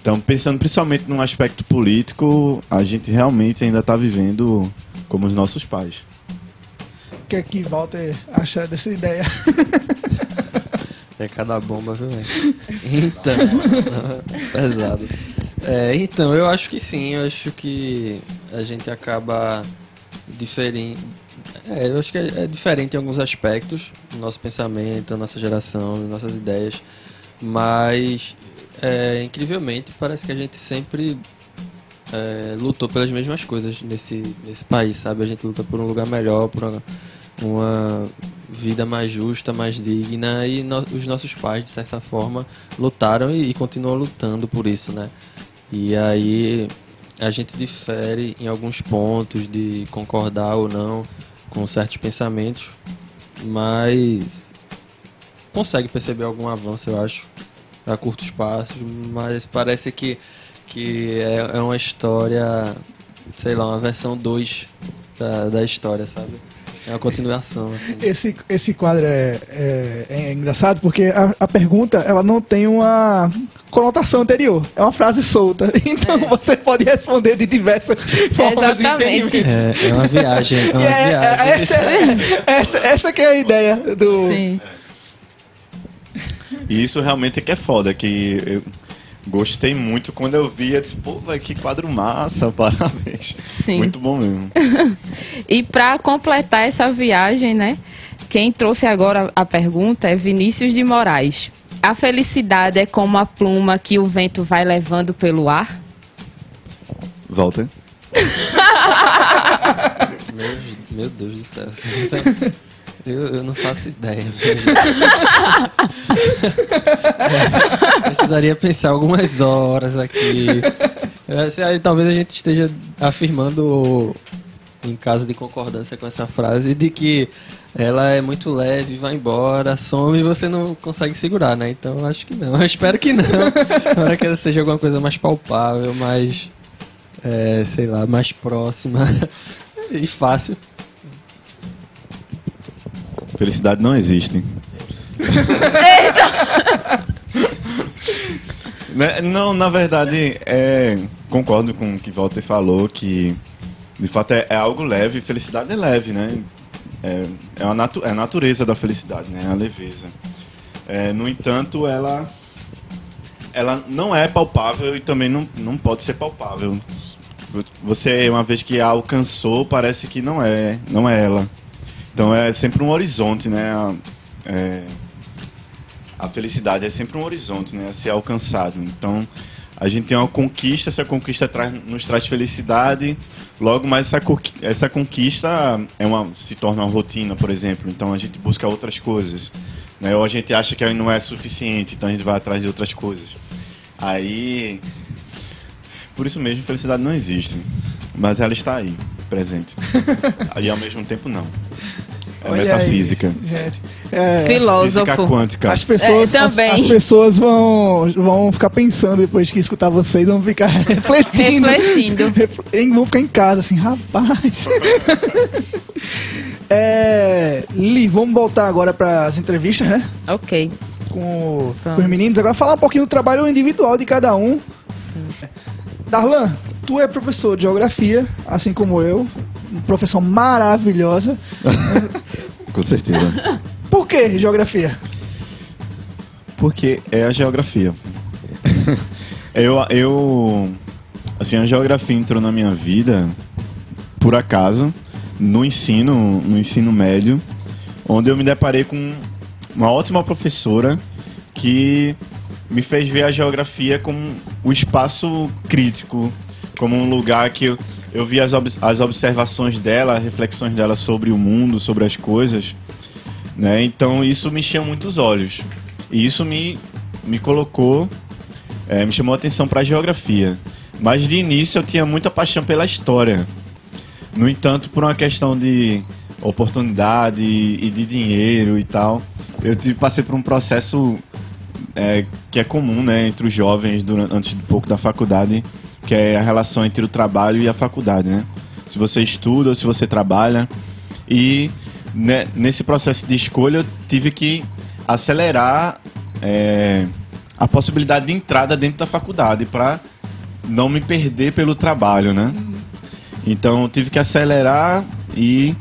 D: Então, pensando principalmente no aspecto político, a gente realmente ainda está vivendo como os nossos pais.
A: O que é que Walter acha dessa ideia?
C: É cada bomba, viu, velho? Então, pesado. É, então, eu acho que sim, eu acho que a gente acaba diferente. É, eu acho que é, é diferente em alguns aspectos, do nosso pensamento, nossa geração, nossas ideias, mas é, incrivelmente parece que a gente sempre é, lutou pelas mesmas coisas nesse, nesse país, sabe? A gente luta por um lugar melhor, por uma, uma vida mais justa, mais digna e no, os nossos pais, de certa forma, lutaram e, e continuam lutando por isso, né? E aí a gente difere em alguns pontos de concordar ou não com certos pensamentos, mas consegue perceber algum avanço, eu acho, a curto espaço, mas parece que, que é, é uma história, sei lá, uma versão 2 da, da história, sabe? É uma continuação. Assim.
A: Esse, esse quadro é, é, é engraçado porque a, a, pergunta ela não tem uma conotação anterior. É uma frase solta. Então é. você pode responder de diversas formas
B: Exatamente.
C: É, é uma viagem. É uma
A: é,
C: viagem.
A: Essa, essa, essa que é a ideia do.
B: Sim.
D: E isso realmente é que é foda, que eu gostei muito quando eu vi, eu disse, pô, véio, que quadro massa, parabéns.
B: Sim.
D: Muito bom mesmo.
B: e para completar essa viagem, né, quem trouxe agora a pergunta é Vinícius de Moraes. A felicidade é como a pluma que o vento vai levando pelo ar?
D: Volta.
C: meu, meu Deus do céu. Eu, eu não faço ideia. é, precisaria pensar algumas horas aqui. É, talvez a gente esteja afirmando, em caso de concordância com essa frase, de que ela é muito leve, vai embora, some e você não consegue segurar, né? Então acho que não. Eu espero que não. Espero que ela seja alguma coisa mais palpável, mais. É, sei lá, mais próxima e fácil.
D: Felicidade não existe. Né, não, na verdade, é, concordo com o que Walter falou, que de fato é, é algo leve, felicidade é leve, né? É, é, a, natu é a natureza da felicidade, né? A leveza. É, no entanto, ela, ela não é palpável e também não, não pode ser palpável. Você, uma vez que a alcançou, parece que não é, não é ela. Então é sempre um horizonte, né? A, é, a felicidade é sempre um horizonte, né? A ser alcançado. Então a gente tem uma conquista, essa conquista traz, nos traz felicidade. Logo mais essa, essa conquista é uma, se torna uma rotina, por exemplo. Então a gente busca outras coisas. Né? Ou a gente acha que não é suficiente, então a gente vai atrás de outras coisas. Aí. Por isso mesmo, felicidade não existe. Mas ela está aí, presente. e ao mesmo tempo não. É Olha metafísica.
A: Aí, gente. É,
B: Filósofo.
D: Física quântica.
A: As pessoas,
B: é,
A: as, as, pessoas vão, vão ficar pensando depois que escutar vocês, vão ficar refletindo.
B: Refletindo.
A: vão ficar em casa, assim, rapaz. é, Li, vamos voltar agora para as entrevistas, né?
B: Ok.
A: Com, com, os meninos. Agora falar um pouquinho do trabalho individual de cada um. Sim. Darlan, tu é professor de geografia, assim como eu profissão maravilhosa.
D: Com certeza.
A: Por que geografia?
D: Porque é a geografia. eu, eu. Assim, a geografia entrou na minha vida por acaso, no ensino, no ensino médio. onde eu me deparei com uma ótima professora que me fez ver a geografia como o espaço crítico, como um lugar que eu, eu vi as, ob as observações dela, reflexões dela sobre o mundo, sobre as coisas. Né? Então isso me encheu muito os olhos. E isso me, me colocou, é, me chamou a atenção para a geografia. Mas de início eu tinha muita paixão pela história. No entanto, por uma questão de oportunidade e de dinheiro e tal, eu passei por um processo é, que é comum né, entre os jovens durante, antes de pouco da faculdade, que é a relação entre o trabalho e a faculdade. Né? Se você estuda ou se você trabalha. E né, nesse processo de escolha eu tive que acelerar é, a possibilidade de entrada dentro da faculdade para não me perder pelo trabalho, né? Então eu tive que acelerar e,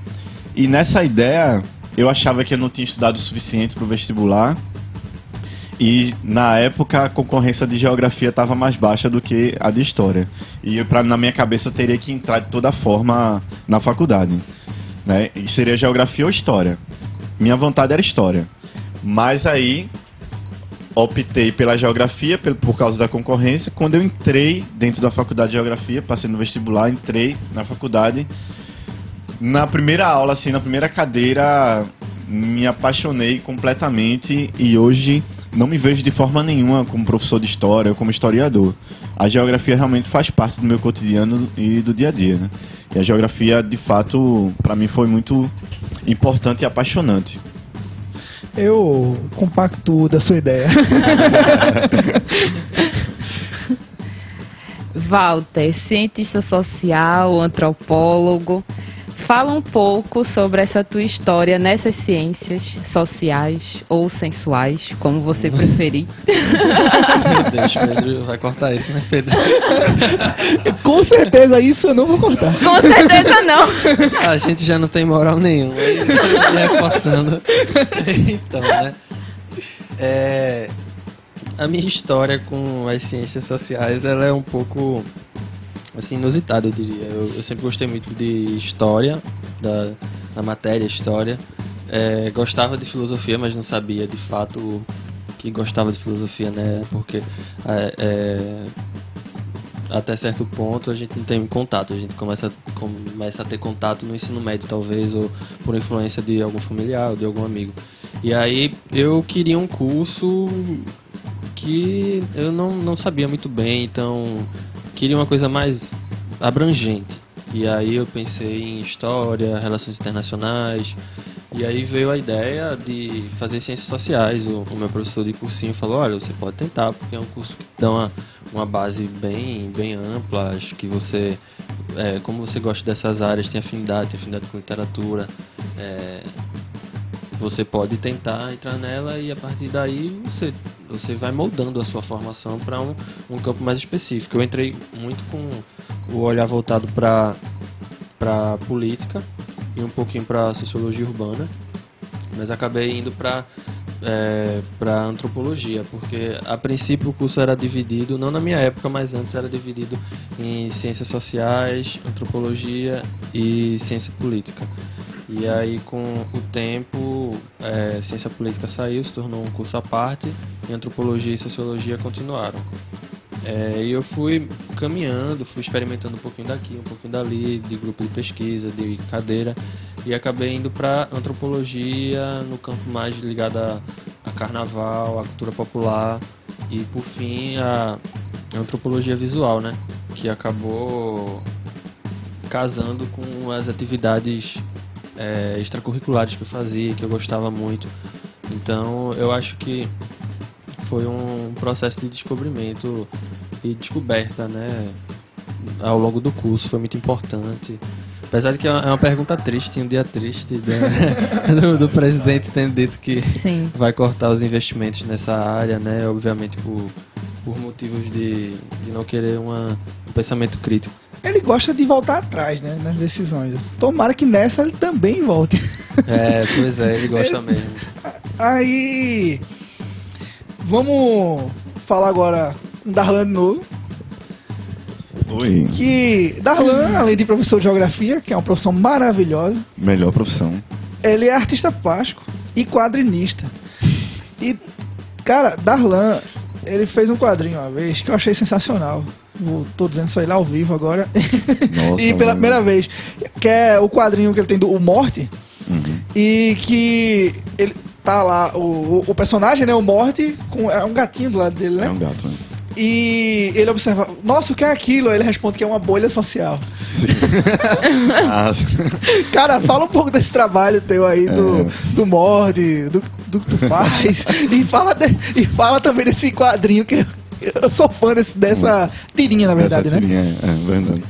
D: e nessa ideia eu achava que eu não tinha estudado o suficiente para o vestibular e na época a concorrência de geografia estava mais baixa do que a de história. E pra, na minha cabeça eu teria que entrar de toda forma na faculdade. Né? E seria geografia ou história. Minha vontade era história. Mas aí optei pela geografia por causa da concorrência. Quando eu entrei dentro da faculdade de geografia, passei no vestibular, entrei na faculdade. Na primeira aula, assim, na primeira cadeira, me apaixonei completamente e hoje não me vejo de forma nenhuma como professor de história ou como historiador. A geografia realmente faz parte do meu cotidiano e do dia a dia, né? E a geografia, de fato, para mim foi muito importante e apaixonante.
A: Eu compacto da sua ideia.
B: Walter, cientista social, antropólogo. Fala um pouco sobre essa tua história nessas ciências sociais ou sensuais, como você preferir.
C: Meu Deus, Pedro vai cortar isso, né, Pedro?
A: Com certeza isso eu não vou cortar.
B: Com certeza não.
C: A gente já não tem moral nenhuma. E é forçando. Então, né? É, a minha história com as ciências sociais, ela é um pouco assim, inusitado, eu diria. Eu, eu, sempre gostei muito de história, da, da matéria história. É, gostava de filosofia, mas não sabia de fato que gostava de filosofia, né? Porque é, é, até certo ponto a gente não tem contato, a gente começa, começa a ter contato no ensino médio, talvez, ou por influência de algum familiar ou de algum amigo. E aí eu queria um curso que eu não, não sabia muito bem, então queria uma coisa mais abrangente. E aí eu pensei em história, relações internacionais. E aí veio a ideia de fazer ciências sociais. O, o meu professor de cursinho falou, olha, você pode tentar, porque é um curso que dá uma, uma base bem, bem ampla. Acho que você, é, como você gosta dessas áreas, tem afinidade, tem afinidade com literatura, é, você pode tentar entrar nela e a partir daí você, você vai moldando a sua formação para um, um campo mais específico. Eu entrei muito com o olhar voltado para para política e um pouquinho para sociologia urbana, mas acabei indo para é, para antropologia, porque a princípio o curso era dividido, não na minha época, mas antes era dividido em ciências sociais, antropologia e ciência política. E aí, com o tempo, é, ciência política saiu, se tornou um curso à parte, e antropologia e sociologia continuaram. É, e eu fui caminhando, fui experimentando um pouquinho daqui, um pouquinho dali, de grupo de pesquisa, de cadeira, e acabei indo para antropologia, no campo mais ligado a, a carnaval, a cultura popular, e por fim a antropologia visual, né? Que acabou casando com as atividades é, extracurriculares que eu fazia, que eu gostava muito. Então eu acho que foi um processo de descobrimento e descoberta, né? Ao longo do curso, foi muito importante. Apesar de que é uma é pergunta triste, um dia triste né? do, do, presidente tendo dito que Sim. vai cortar os investimentos nessa área, né? Obviamente por, por motivos de, de não querer uma, um pensamento crítico
A: ele gosta de voltar atrás, né, nas decisões. Tomara que nessa ele também volte.
C: É, pois é, ele gosta mesmo.
A: Aí, vamos falar agora com Darlan novo.
D: Oi.
A: Que Darlan, além de professor de geografia, que é uma profissão maravilhosa.
D: Melhor profissão.
A: ele é artista plástico e quadrinista. E, cara, Darlan, ele fez um quadrinho uma vez que eu achei sensacional. Vou- Tô dizendo isso aí lá ao vivo agora.
D: Nossa,
A: e pela
D: mano.
A: primeira vez. Que é o quadrinho que ele tem do O Morte.
D: Uhum.
A: E que ele tá lá, o, o- o personagem, né? O Morte, com, é um gatinho do lado dele, né?
D: É um gato. né?
A: E ele observa, nossa, o que é aquilo? Aí ele responde que é uma bolha social.
D: Sim. Ah,
A: Cara, fala um pouco desse trabalho teu aí do,
D: É.
A: do Mord, do, do que tu faz. e, fala de- e fala também desse quadrinho que eu, eu sou fã desse- dessa tirinha, na verdade,
D: Essa
A: né?
D: tirinha, É, é verdade.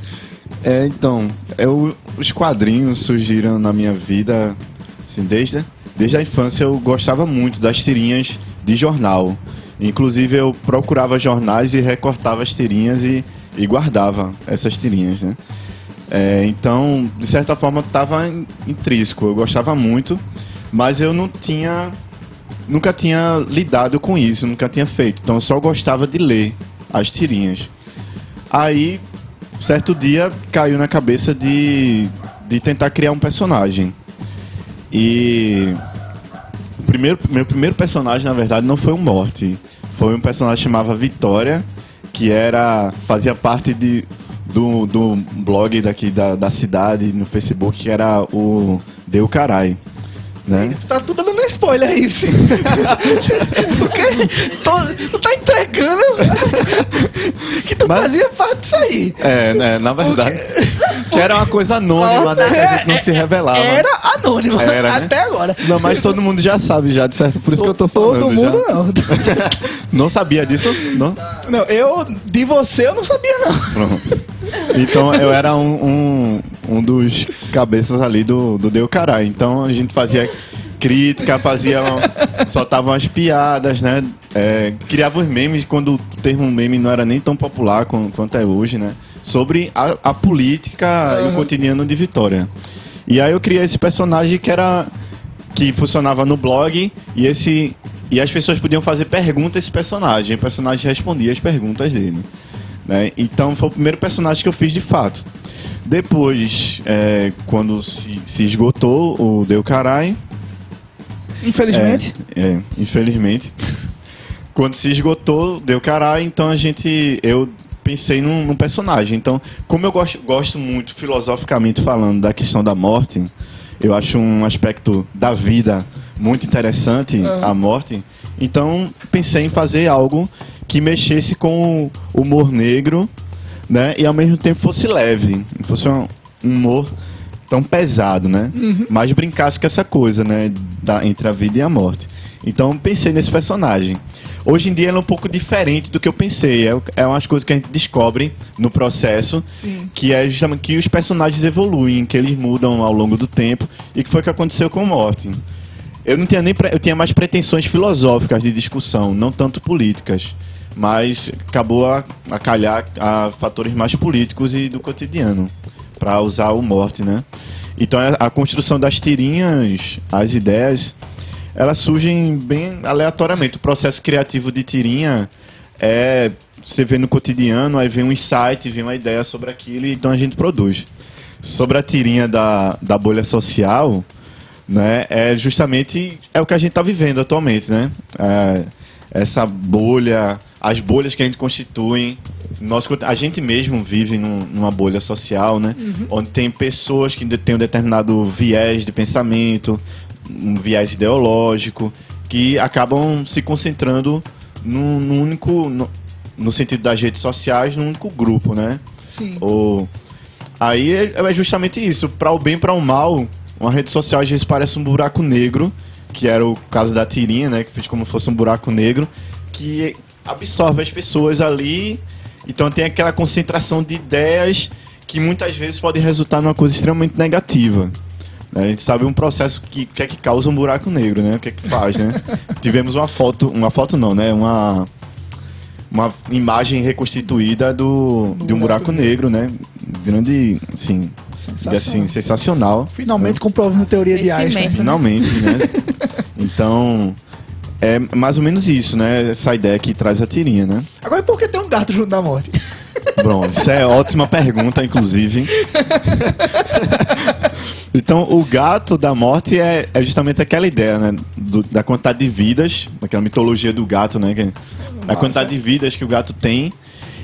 D: É, então, eu, os quadrinhos surgiram na minha vida, assim, desde, desde a infância eu gostava muito das tirinhas de jornal. Inclusive eu procurava jornais e recortava as tirinhas e, e guardava essas tirinhas, né? É, então, de certa forma, estava intrínseco. Eu gostava muito, mas eu não tinha nunca tinha lidado com isso, nunca tinha feito. Então eu só gostava de ler as tirinhas. Aí, certo dia, caiu na cabeça de, de tentar criar um personagem. E o primeiro, meu primeiro personagem, na verdade, não foi um morte. Foi um personagem que chamava Vitória, que era fazia parte de, do, do blog daqui da, da cidade no Facebook, que era o Deu Carai. Né?
A: Tu tá tudo dando spoiler aí, sim. Porque tô- tu tá entregando que tu
D: Mas-
A: fazia parte disso aí.
D: É, né, na verdade. Que era uma coisa anônima, né? Que a gente não se revelava.
A: Era anônimo,
D: Era, né?
A: até agora.
D: Não, mas todo mundo já sabe já, de certo. Por isso que eu tô falando.
A: Todo mundo
D: já.
A: não.
D: Não sabia disso? Não?
A: Não, eu, de você, eu não sabia, não.
D: Pronto. Então eu era um, um, um dos cabeças ali do, do Deu Carai. Então a gente fazia crítica, fazia. soltava umas piadas, né? É, criava os memes quando o termo meme não era nem tão popular com- quanto é hoje, né? Sobre a, a política e o cotidiano de Vitória. E aí eu criei esse personagem que era. que funcionava no blog e esse. E as pessoas podiam fazer perguntas a esse personagem. O personagem respondia as perguntas dele. né? Então foi o primeiro personagem que eu fiz de fato. Depois, é, quando se, se esgotou o Deu Carai,
A: Infelizmente.
D: é, é, infelizmente. Quando se esgotou, deu caralho, então a gente. Eu pensei num, num personagem. Então, como eu gosto, gosto muito, filosoficamente falando, da questão da morte, eu acho um aspecto da vida muito interessante, a morte. Então, pensei em fazer algo que mexesse com o humor negro, né? E ao mesmo tempo fosse leve, fosse um humor tão pesado, né? Mas brincasse com essa coisa, né? Da, entre a vida e a morte. Então pensei nesse personagem. Hoje em dia ele é um pouco diferente do que eu pensei. É, é umas coisas que a gente descobre no processo,
A: Sim.
D: que é justamente que os personagens evoluem, que eles mudam ao longo do tempo, e que foi o que aconteceu com o Morty. Eu não tinha nem pre- eu tinha mais pretensões filosóficas de discussão, não tanto políticas, mas acabou a, a calhar a fatores mais políticos e do cotidiano para usar o morte, né? Então a, construção das tirinhas, as ideias, elas surgem bem aleatoriamente. O processo criativo de tirinha é você vê no cotidiano, aí vem um insight, vem uma ideia sobre aquilo, e então a gente produz. Sobre a tirinha da, da bolha social, né, é justamente é o que a gente está vivendo atualmente, né? É, essa bolha, as bolhas que a gente constitui, nós, a gente mesmo vive num- numa bolha social, né? Onde tem pessoas que têm um determinado viés de pensamento, um viés ideológico, que acabam se concentrando num, num único, no, no sentido das redes sociais, num único grupo, né?
A: Sim.
D: Ou aí é, é justamente isso, para o bem e para o mal, uma rede social às vezes parece um buraco negro, que era o caso da tirinha, né, que fez como se fosse um buraco negro, que absorve as pessoas ali, então tem aquela concentração de ideias que muitas vezes pode resultar numa coisa extremamente negativa. né? A gente sabe um processo que, que é que causa um buraco negro, né? O que é que faz, né? Tivemos uma foto, uma foto não, né? Uma uma imagem reconstituída do, de um buraco negro, né? Grande, assim, diga assim, sensacional.
A: Finalmente comprovando a teoria de Einstein.
B: Conhecimento.
D: Finalmente, né? Então, é mais ou menos isso, né? Essa ideia que traz a tirinha, né?
A: Agora, por que tem um gato junto da morte?
D: Bom, isso é ótima pergunta, inclusive. Então, o gato da morte é, é justamente aquela ideia, né? do- da quantidade de vidas, aquela mitologia do gato, né? que- da quantidade de vidas que o gato tem.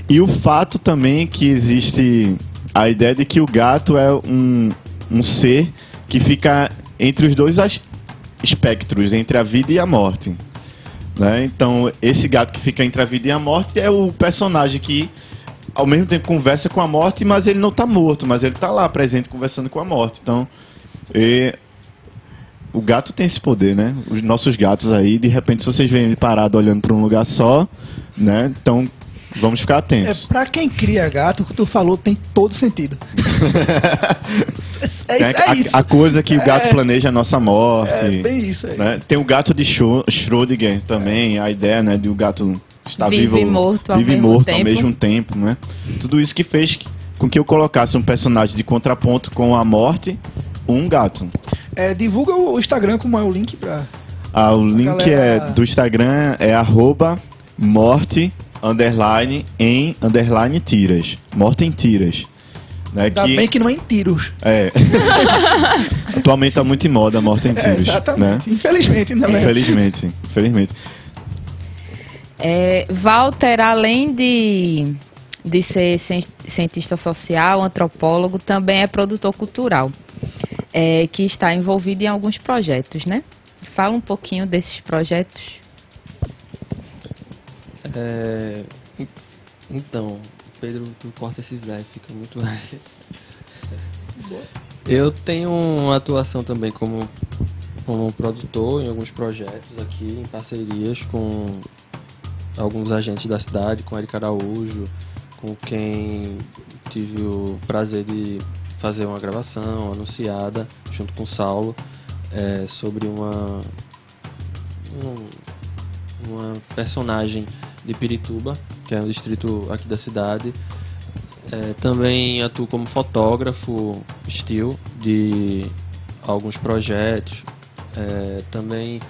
D: E o fato também que existe a ideia de que o gato é um, um ser que fica entre os dois espectros, entre a vida e a morte. né? Então, esse gato que fica entre a vida e a morte é o personagem que ao mesmo tempo conversa com a morte, mas ele não está morto, mas ele está lá presente conversando com a morte. Então, e o gato tem esse poder, né? Os nossos gatos aí, de repente, se vocês veem ele parado olhando para um lugar só, né? Então, vamos ficar
A: É,
D: atentos.
A: pra quem cria gato, o que tu falou tem todo sentido. é, é,
D: a,
A: é isso.
D: a coisa que o gato
A: É.
D: planeja a nossa morte.
A: É bem isso aí.
D: né? Tem o gato de Schrödinger também, a ideia, né, de o gato estar
B: Vive
D: vivo,
B: e morto ao
D: vive e
B: mesmo
D: morto ao
B: tempo.
D: mesmo tempo, né? Tudo isso que fez com que eu colocasse um personagem de contraponto com a morte, um gato.
A: É, divulga o Instagram como é o link pra.
D: Ah, o link
A: galera-
D: é do Instagram é arroba morte underline em underline tiras. Morte em tiras. Né,
A: Ainda
D: que,
A: bem que não é em tiros.
D: é. Atualmente tá muito em moda a morte em
A: É,
D: tiros. né?
A: exatamente. Infelizmente, ainda bem.
D: Infelizmente, sim. Infelizmente.
B: É, Walter, além de, de ser cien- cientista social, antropólogo, também é produtor cultural, é, que está envolvido em alguns projetos, né? Fala um pouquinho desses projetos.
C: É, en- então, Pedro, tu corta esses aí, fica muito. Eu tenho uma atuação também como, como produtor em alguns projetos aqui, em parcerias com alguns agentes da cidade, com Eric Araújo, com quem tive o prazer de fazer uma gravação anunciada junto com o Saulo é, sobre uma um- uma personagem de Pirituba, que é um distrito aqui da cidade. É, também atuo como fotógrafo still de alguns projetos. É, também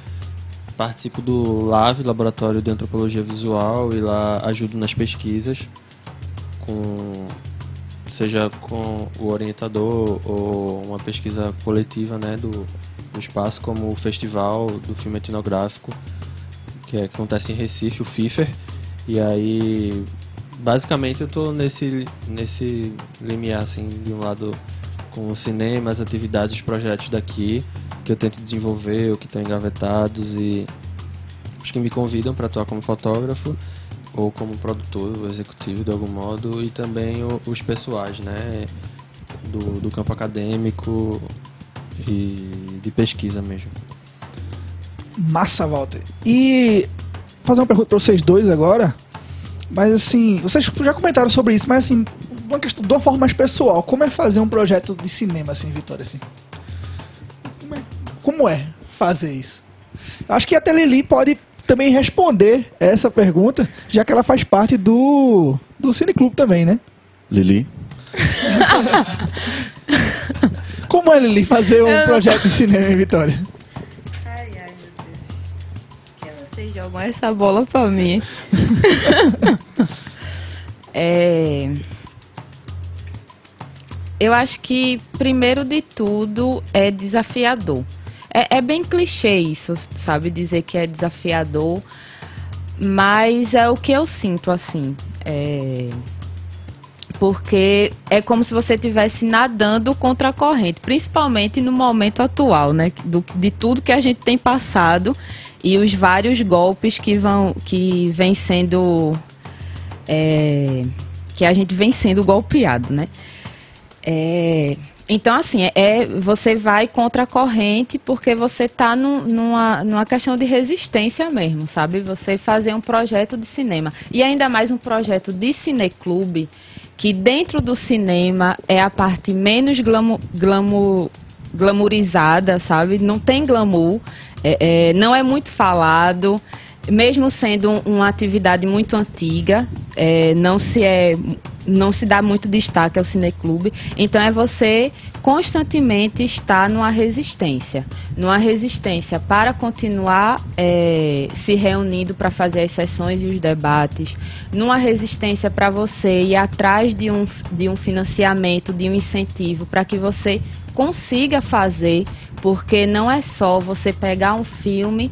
C: participo do LAV, Laboratório de Antropologia Visual, e lá ajudo nas pesquisas, com, seja com o orientador ou uma pesquisa coletiva né, do, do espaço, como o Festival do Filme Etnográfico, que, é- que acontece em Recife, o FIFER. E aí, basicamente, eu estou nesse, nesse limiar, assim, de um lado com o cinema, as atividades, os projetos daqui, que eu tento desenvolver, ou que estão engavetados, e os que me convidam para atuar como fotógrafo, ou como produtor ou executivo de algum modo, e também o- os pessoais, né, do, do campo acadêmico e de pesquisa mesmo.
A: Massa, Walter. E fazer uma pergunta pra vocês dois agora. Mas assim, vocês já comentaram sobre isso, mas assim, uma questão, de uma forma mais pessoal, como é fazer um projeto de cinema assim, Vitória? Assim? Como, é, como é fazer isso? Acho que até Lili pode também responder essa pergunta, já que ela faz parte do, do Cineclube também, né?
D: Lili?
A: Como é, Lili, fazer um projeto de cinema em Vitória?
B: Vocês jogam essa bola pra mim. é... Eu acho que, primeiro de tudo, é desafiador. É, é bem clichê isso, sabe? Dizer que é desafiador. Mas é o que eu sinto, assim. É... Porque é como se você estivesse nadando contra a corrente, principalmente no momento atual, né? Do- de tudo que a gente tem passado e os vários golpes que vão que vem sendo é, que a gente vem sendo golpeado, né? É, então, assim, é, é- você vai contra a corrente porque você está numa, numa questão de resistência mesmo, sabe? Você fazer um projeto de cinema. E ainda mais um projeto de cineclube, que dentro do cinema é a parte menos glamu, glamu, glamourizada, sabe? Não tem glamour, é- é, não é muito falado, mesmo sendo um- uma atividade muito antiga, é, não se é não se dá muito destaque ao cineclube. Então é você constantemente estar numa resistência. Numa resistência para continuar é, se reunindo para fazer as sessões e os debates. Numa resistência para você ir atrás de um, de um financiamento, de um incentivo, para que você consiga fazer, porque não é só você pegar um filme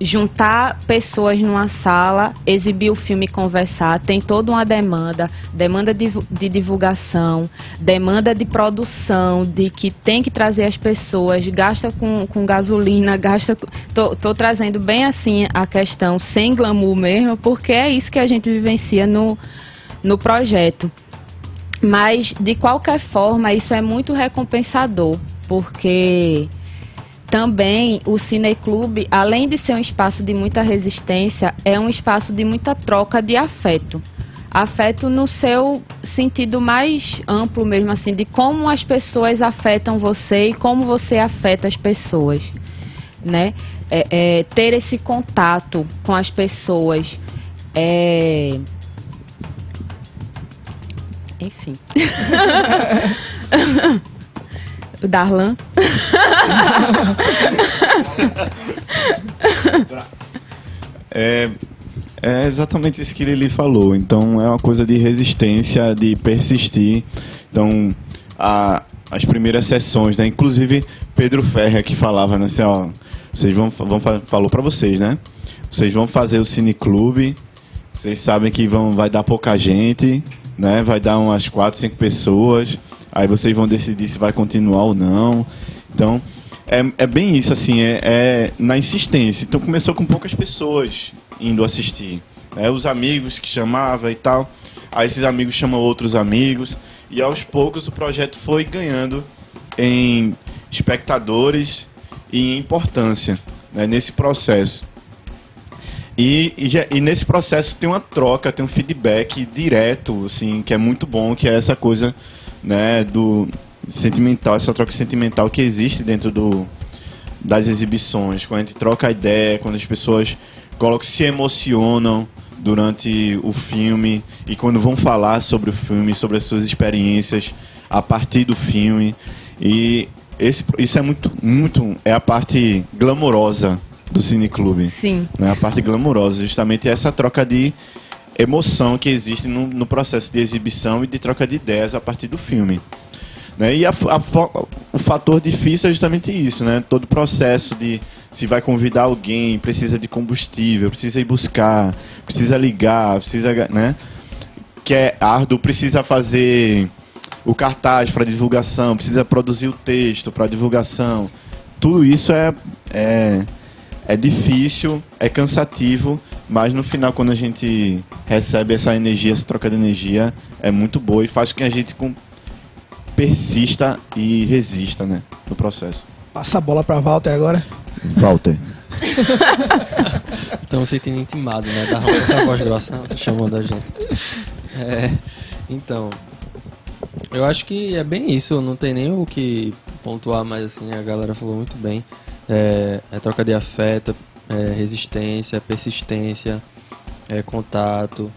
B: juntar pessoas numa sala, exibir o filme e conversar, tem toda uma demanda, demanda de, de, divulgação, demanda de produção, de que tem que trazer as pessoas, gasta com, com gasolina, gasta. Tô, tô trazendo bem assim a questão sem glamour mesmo, porque é isso que a gente vivencia no, no projeto. Mas, de qualquer forma, isso é muito recompensador, porque também o Cineclube, além de ser um espaço de muita resistência, é um espaço de muita troca de afeto. Afeto no seu sentido mais amplo mesmo, assim, de como as pessoas afetam você e como você afeta as pessoas, né? É, é, ter esse contato com as pessoas, é... enfim. O Darlan.
D: É, é exatamente isso que ele falou. Então é uma coisa de resistência, de persistir. Então a, as primeiras sessões, né? Inclusive Pedro Ferreira que falava, né? Assim, ó, vocês vão, vão falou para vocês, né? Vocês vão fazer o cineclube. Vocês sabem que vão, vai dar pouca gente, né? Vai dar umas quatro, cinco pessoas. Aí vocês vão decidir se vai continuar ou não. Então, é, é bem isso, assim, é, é na insistência. Então começou com poucas pessoas indo assistir. Né? Os amigos que chamava e tal. Aí esses amigos chamam outros amigos. E aos poucos o projeto foi ganhando em espectadores e em importância né? nesse processo. E, e, e, nesse processo tem uma troca, tem um feedback direto, assim, que é muito bom, que é essa coisa né, do sentimental, essa troca sentimental que existe dentro do, das exibições, quando a gente troca a ideia, quando as pessoas colocam, se emocionam durante o filme e quando vão falar sobre o filme, sobre as suas experiências a partir do filme. E esse, isso é muito, muito, é a parte glamourosa do cineclube.
B: Sim.
D: Né? A parte glamourosa, justamente essa troca de emoção que existe no, no, processo de exibição e de troca de ideias a partir do filme. Né? E a, a, o fator difícil é justamente isso, né? Todo o processo de se vai convidar alguém, precisa de combustível, precisa ir buscar, precisa ligar, precisa, né? Que é árduo, precisa fazer o cartaz para divulgação, precisa produzir o texto para divulgação. Tudo isso é, é, é difícil, é cansativo mas no final, quando a gente recebe essa energia, essa troca de energia, é muito boa e faz com que a gente. Persista e resista né, no processo.
A: Passa a bola para Walter agora.
D: Walter.
C: Estamos se sentindo intimado, né? Da essa voz grossa, você chamando a gente. É, então, eu acho que é bem isso, não tem nem o que pontuar, mas assim, a galera falou muito bem. É, é troca de afeto, é, resistência, persistência, é, contato,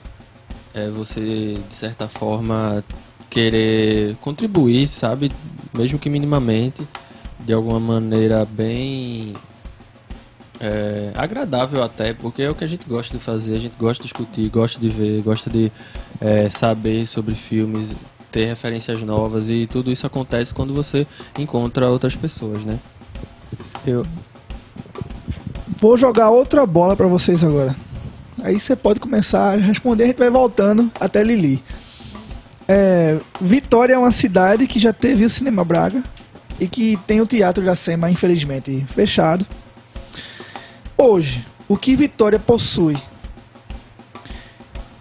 C: é você de certa forma querer contribuir, sabe, mesmo que minimamente, de alguma maneira bem é, agradável até, porque é o que a gente gosta de fazer, a gente gosta de discutir, gosta de ver, gosta de é, saber sobre filmes, ter referências novas e tudo isso acontece quando você encontra outras pessoas, né? Eu,
A: Vou jogar outra bola para vocês agora. Aí você pode começar a responder, a gente vai voltando até Lili. É, Vitória é uma cidade que já teve o Cinema Braga e que tem o Teatro Iracema, infelizmente, fechado. Hoje, o que Vitória possui?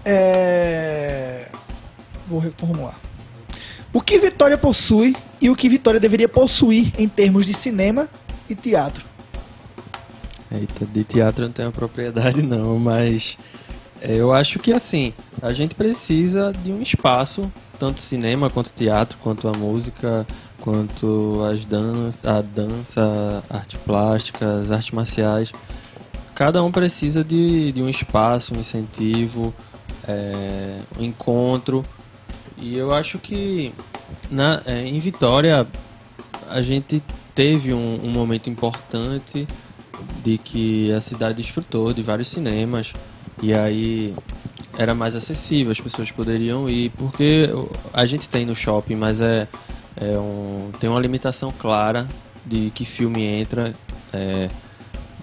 A: É... Vou reformular. O que Vitória possui e o que Vitória deveria possuir em termos de cinema e teatro?
C: Eita, de teatro eu não tenho propriedade não, mas eu acho que assim, a gente precisa de um espaço, tanto cinema quanto teatro, quanto a música, quanto as dan a dança, artes plásticas, artes marciais. Cada um precisa de, de um espaço, um incentivo, é, um encontro E eu acho que na, é, em Vitória a gente teve um, um momento importante de que a cidade desfrutou de vários cinemas e aí era mais acessível, as pessoas poderiam ir, porque a gente tem no shopping, mas é, é um, tem uma limitação clara de que filme entra, é,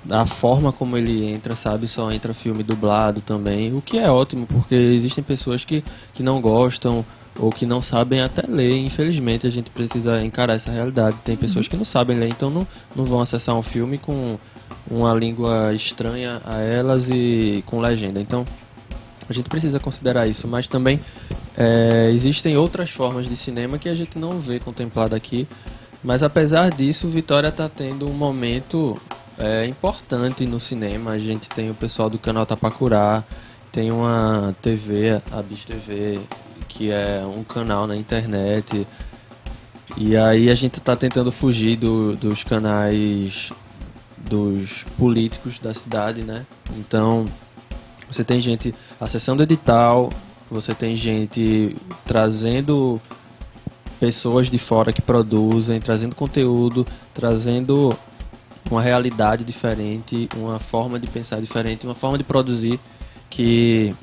C: a forma como ele entra, sabe, só entra filme dublado também, o que é ótimo, porque existem pessoas que, que não gostam ou que não sabem até ler, infelizmente a gente precisa encarar essa realidade. Tem pessoas que não sabem ler, então não, não vão acessar um filme com uma língua estranha a elas e com legenda. Então a gente precisa considerar isso, mas também é, existem outras formas de cinema que a gente não vê contemplado aqui. Mas apesar disso, Vitória está tendo um momento é, importante no cinema. A gente tem o pessoal do canal Tapacurá, tem uma TV, a Bis TV, que é um canal na internet. E aí a gente está tentando fugir do, dos canais dos políticos da cidade, né? Então você tem gente acessando edital, você tem gente trazendo pessoas de fora que produzem, trazendo conteúdo, trazendo uma realidade diferente, uma forma de pensar diferente, uma forma de produzir que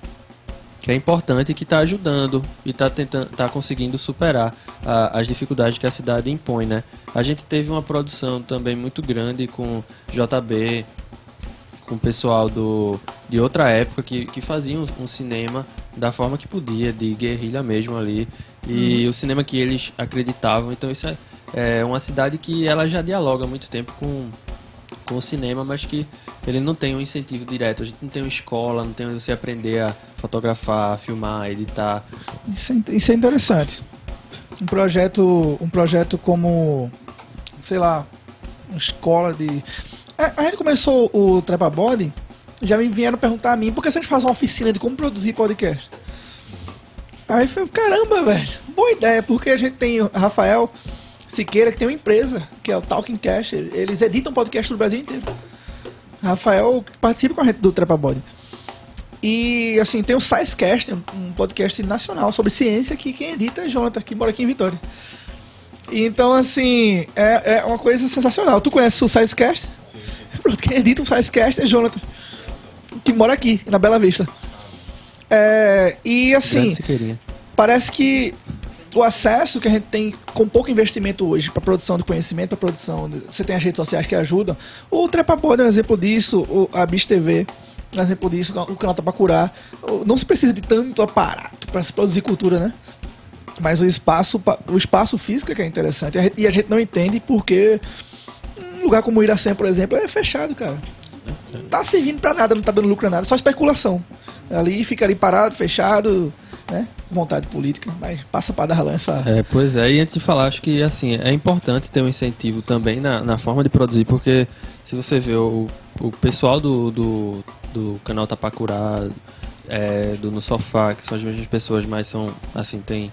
C: que é importante e que está ajudando e está tentando, tá conseguindo superar a, as dificuldades que a cidade impõe, né? A gente teve uma produção também muito grande com JB, com o pessoal do, de outra época que, que faziam um, um cinema da forma que podia, de guerrilha mesmo ali, e hum. o cinema que eles acreditavam. Então isso é, é uma cidade que ela já dialoga há muito tempo com, com o cinema, mas que ele não tem um incentivo direto. A gente não tem uma escola, não tem você aprender a fotografar, filmar, editar.
A: Isso é, isso é interessante. Um projeto, um projeto como, sei lá, uma escola de. A, a gente começou o Trepa Body, já me vieram perguntar a mim por que a gente faz uma oficina de como produzir podcast. Aí foi, caramba, velho, boa ideia, porque a gente tem o Rafael Siqueira, que tem uma empresa, que é o Talking Cash, eles editam podcast do Brasil inteiro. Rafael participa com a gente do Trepa Body. E assim, tem o SciCast, um podcast nacional sobre ciência que quem edita é Jonathan, que mora aqui em Vitória. Então, assim, é, é uma coisa sensacional. Tu conhece o SciCast? Pronto, quem edita o SciCast é Jonathan, que mora aqui, na Bela Vista. É, e assim, parece que o acesso que a gente tem com pouco investimento hoje para produção de conhecimento, para produção, de, você tem as redes sociais que ajudam. O Trepapod é um exemplo disso, a Bis TV é um exemplo disso, o canal Tapacurar. Não se precisa de tanto aparato para se produzir cultura, né? Mas o espaço, o espaço físico é que é interessante. E a gente não entende porque um lugar como o Iracema, por exemplo, é fechado, cara. Não tá servindo para nada, não tá dando lucro a nada, só especulação. Ali fica ali parado, fechado, né? Vontade política, mas passa para dar essa.
C: É, pois é, e antes de falar, acho que assim, é importante ter um incentivo também na, na forma de produzir, porque se você vê o, o pessoal do, do, do canal Tapacurá, é, do No Sofá, que são as mesmas pessoas, mas são, assim, tem.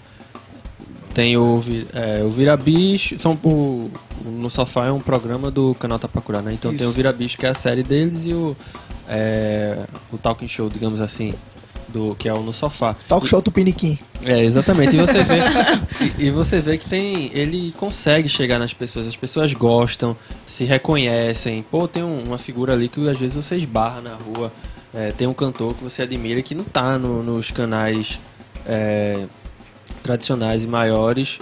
C: Tem o, é, o Virabicho, são o, No Sofá é um programa do canal Tapacurá, né? Então Isso. tem o Virabicho, que é a série deles, e o, é, o Talking Show, digamos assim do que é o no sofá.
A: Talk show Tupiniquim.
C: É, exatamente. E você vê e, e, você vê que tem ele consegue chegar nas pessoas, as pessoas gostam, se reconhecem. Pô, tem um, uma figura ali que às vezes você esbarra na rua, é, tem um cantor que você admira que não tá no, nos canais é, tradicionais e maiores.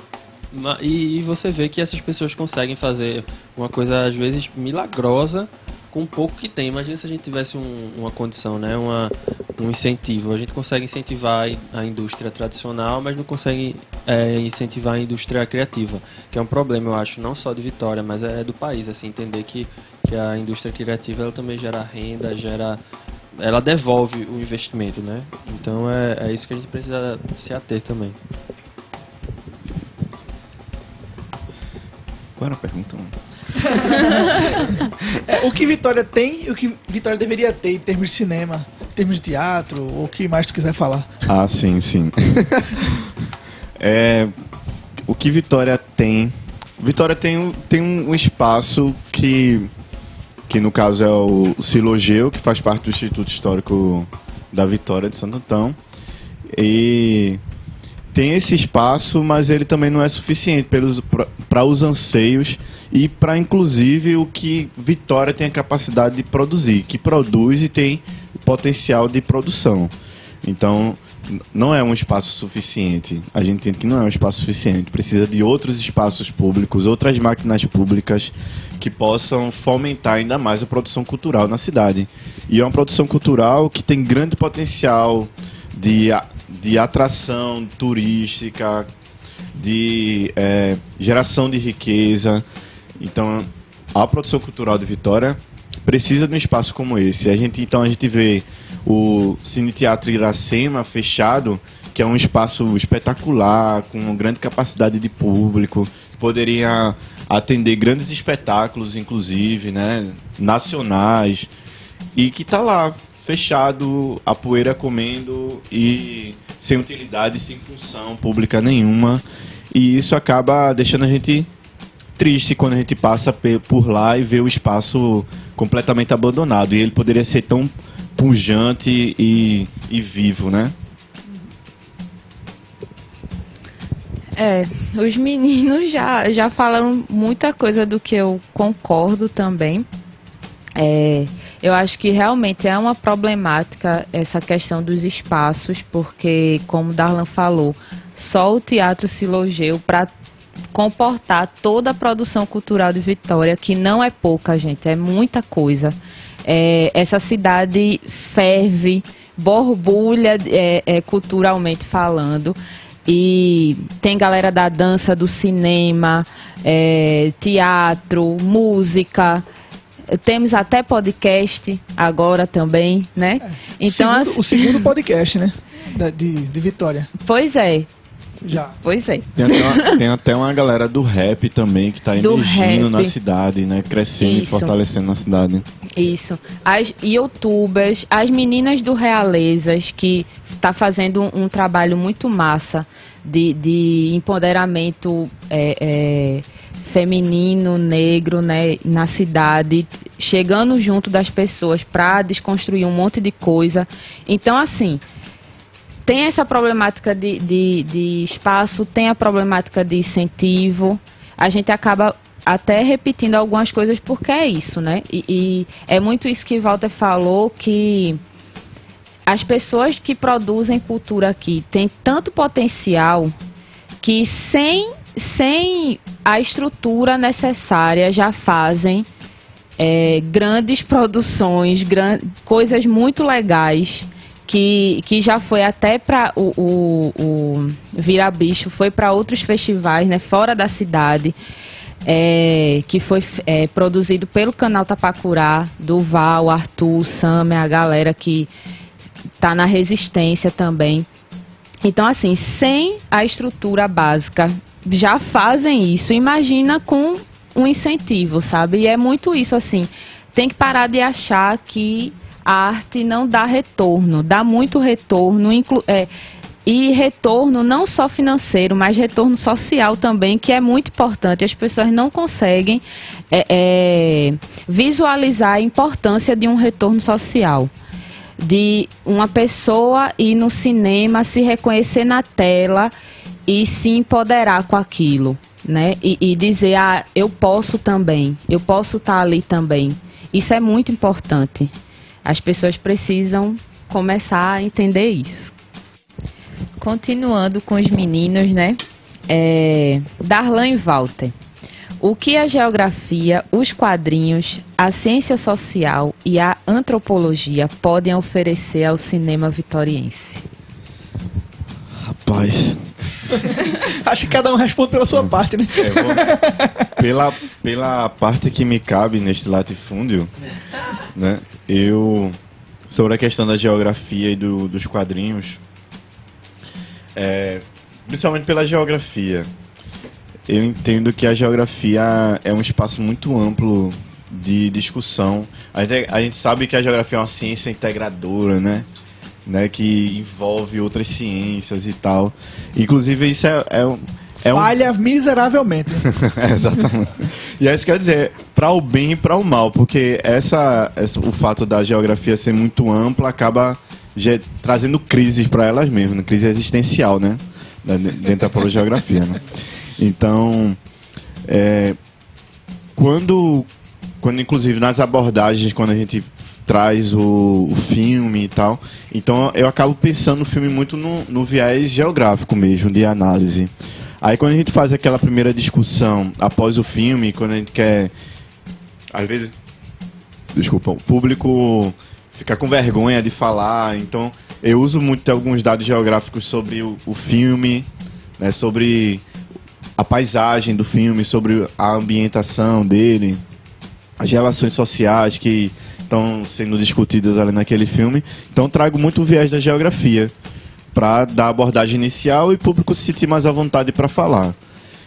C: E, e você vê que essas pessoas conseguem fazer uma coisa às vezes milagrosa com pouco que tem. Imagina se a gente tivesse um, uma condição, né? Uma, um incentivo. A gente consegue incentivar a indústria tradicional, mas não consegue é, incentivar a indústria criativa, que é um problema, eu acho, não só de Vitória, mas é do país, assim, entender que, que a indústria criativa ela também gera renda, gera ela devolve o investimento, né? Então é, é isso que a gente precisa se ater também.
D: Qual era a pergunta?
A: É, o que Vitória tem e o que Vitória deveria ter em termos de cinema, em termos de teatro, ou o que mais tu quiser falar.
D: Ah, sim, sim. é, o que Vitória tem. Vitória tem, tem um espaço que, que no caso é o Silogeu, que faz parte do Instituto Histórico da Vitória de Santo Antão. E tem esse espaço, mas ele também não é suficiente para os anseios e para, inclusive, o que Vitória tem a capacidade de produzir, que produz e tem potencial de produção. Então, não é um espaço suficiente. A gente entende que não é um espaço suficiente. Precisa de outros espaços públicos, outras máquinas públicas que possam fomentar ainda mais a produção cultural na cidade. E é uma produção cultural que tem grande potencial de, de atração turística, de é, geração de riqueza. Então, a produção cultural de Vitória precisa de um espaço como esse. A gente, então, a gente vê o Cine Teatro Iracema fechado, que é um espaço espetacular, com grande capacidade de público, que poderia atender grandes espetáculos, inclusive, né, nacionais, e que está lá, fechado, a poeira comendo e sem utilidade, sem função pública nenhuma. E isso acaba deixando a gente triste quando a gente passa por lá e vê o espaço completamente abandonado. E ele poderia ser tão pujante e, e vivo, né?
B: É, os meninos já, já falaram muita coisa do que eu concordo também. É, eu acho que realmente é uma problemática essa questão dos espaços, porque, como Darlan falou, só o Teatro Silogeu para comportar toda a produção cultural de Vitória, que não é pouca, gente, é muita coisa. É, essa cidade ferve, borbulha é, é, culturalmente falando. E tem galera da dança, do cinema, é, teatro, música. Temos até podcast agora também, né?
A: É, então, o, segundo, assim... o segundo podcast, né? de, de Vitória.
B: Pois é.
A: Já.
B: Pois é.
D: Tem até, uma, tem até uma galera do rap também que está emergindo na cidade, né? Crescendo Isso. e fortalecendo na cidade.
B: Isso. As youtubers, as meninas do Realezas, que está fazendo um, um, trabalho muito massa de, de empoderamento é, é, feminino, negro, né? Na cidade, chegando junto das pessoas para desconstruir um monte de coisa. Então, assim tem essa problemática de, de, de espaço, tem a problemática de incentivo. A gente acaba até repetindo algumas coisas porque é isso, né? E, e, é muito isso que Walter falou, que as pessoas que produzem cultura aqui têm tanto potencial que sem, sem a estrutura necessária já fazem é, grandes produções, gran coisas muito legais que, que já foi até para o, o, o Vira Bicho, foi para outros festivais, né, fora da cidade. É, que foi é, produzido pelo canal Tapacurá, do Val, Arthur, Sam, a galera que tá na resistência também. Então, assim, sem a estrutura básica, já fazem isso. Imagina com um incentivo, sabe? E é muito isso, assim. Tem que parar de achar que a arte não dá retorno, dá muito retorno, inclu é, e retorno não só financeiro, mas retorno social também, que é muito importante. As pessoas não conseguem é, é, visualizar a importância de um retorno social. De uma pessoa ir no cinema, se reconhecer na tela e se empoderar com aquilo. Né? E, e dizer, ah, eu posso também, eu posso estar ali também. Isso é muito importante. As pessoas precisam começar a entender isso. Continuando com os meninos, né? É, Darlan e Walter. O que a geografia, os quadrinhos, a ciência social e a antropologia podem oferecer ao cinema vitoriense?
D: Rapaz.
A: Acho que cada um responde pela sua parte, né? É,
D: pela, pela parte que me cabe neste latifúndio, né? Eu, sobre a questão da geografia e do, dos quadrinhos, é, principalmente pela geografia, eu entendo que a geografia é um espaço muito amplo de discussão. A gente, a gente sabe que a geografia é uma ciência integradora, né? Né, que envolve outras ciências e tal. Inclusive, isso é, é,
A: é Falha um... miseravelmente.
D: Exatamente. E é isso que quer dizer, para o bem e para o mal, porque essa, essa, o fato da geografia ser muito ampla acaba trazendo crises para elas mesmas, crise existencial, né? dentro da pologeografia, né? Então, é, quando, quando inclusive nas abordagens, quando a gente traz o, o, filme e tal, então eu acabo pensando no filme muito no, no viés geográfico mesmo, de análise. Aí quando a gente faz aquela primeira discussão após o filme, quando a gente quer. Às vezes. Desculpa, o público fica com vergonha de falar, então eu uso muito alguns dados geográficos sobre o, o filme, né, sobre a paisagem do filme, sobre a ambientação dele, as relações sociais que estão sendo discutidas ali naquele filme. Então trago muito o viés da geografia para dar a abordagem inicial e o público se sentir mais à vontade para falar.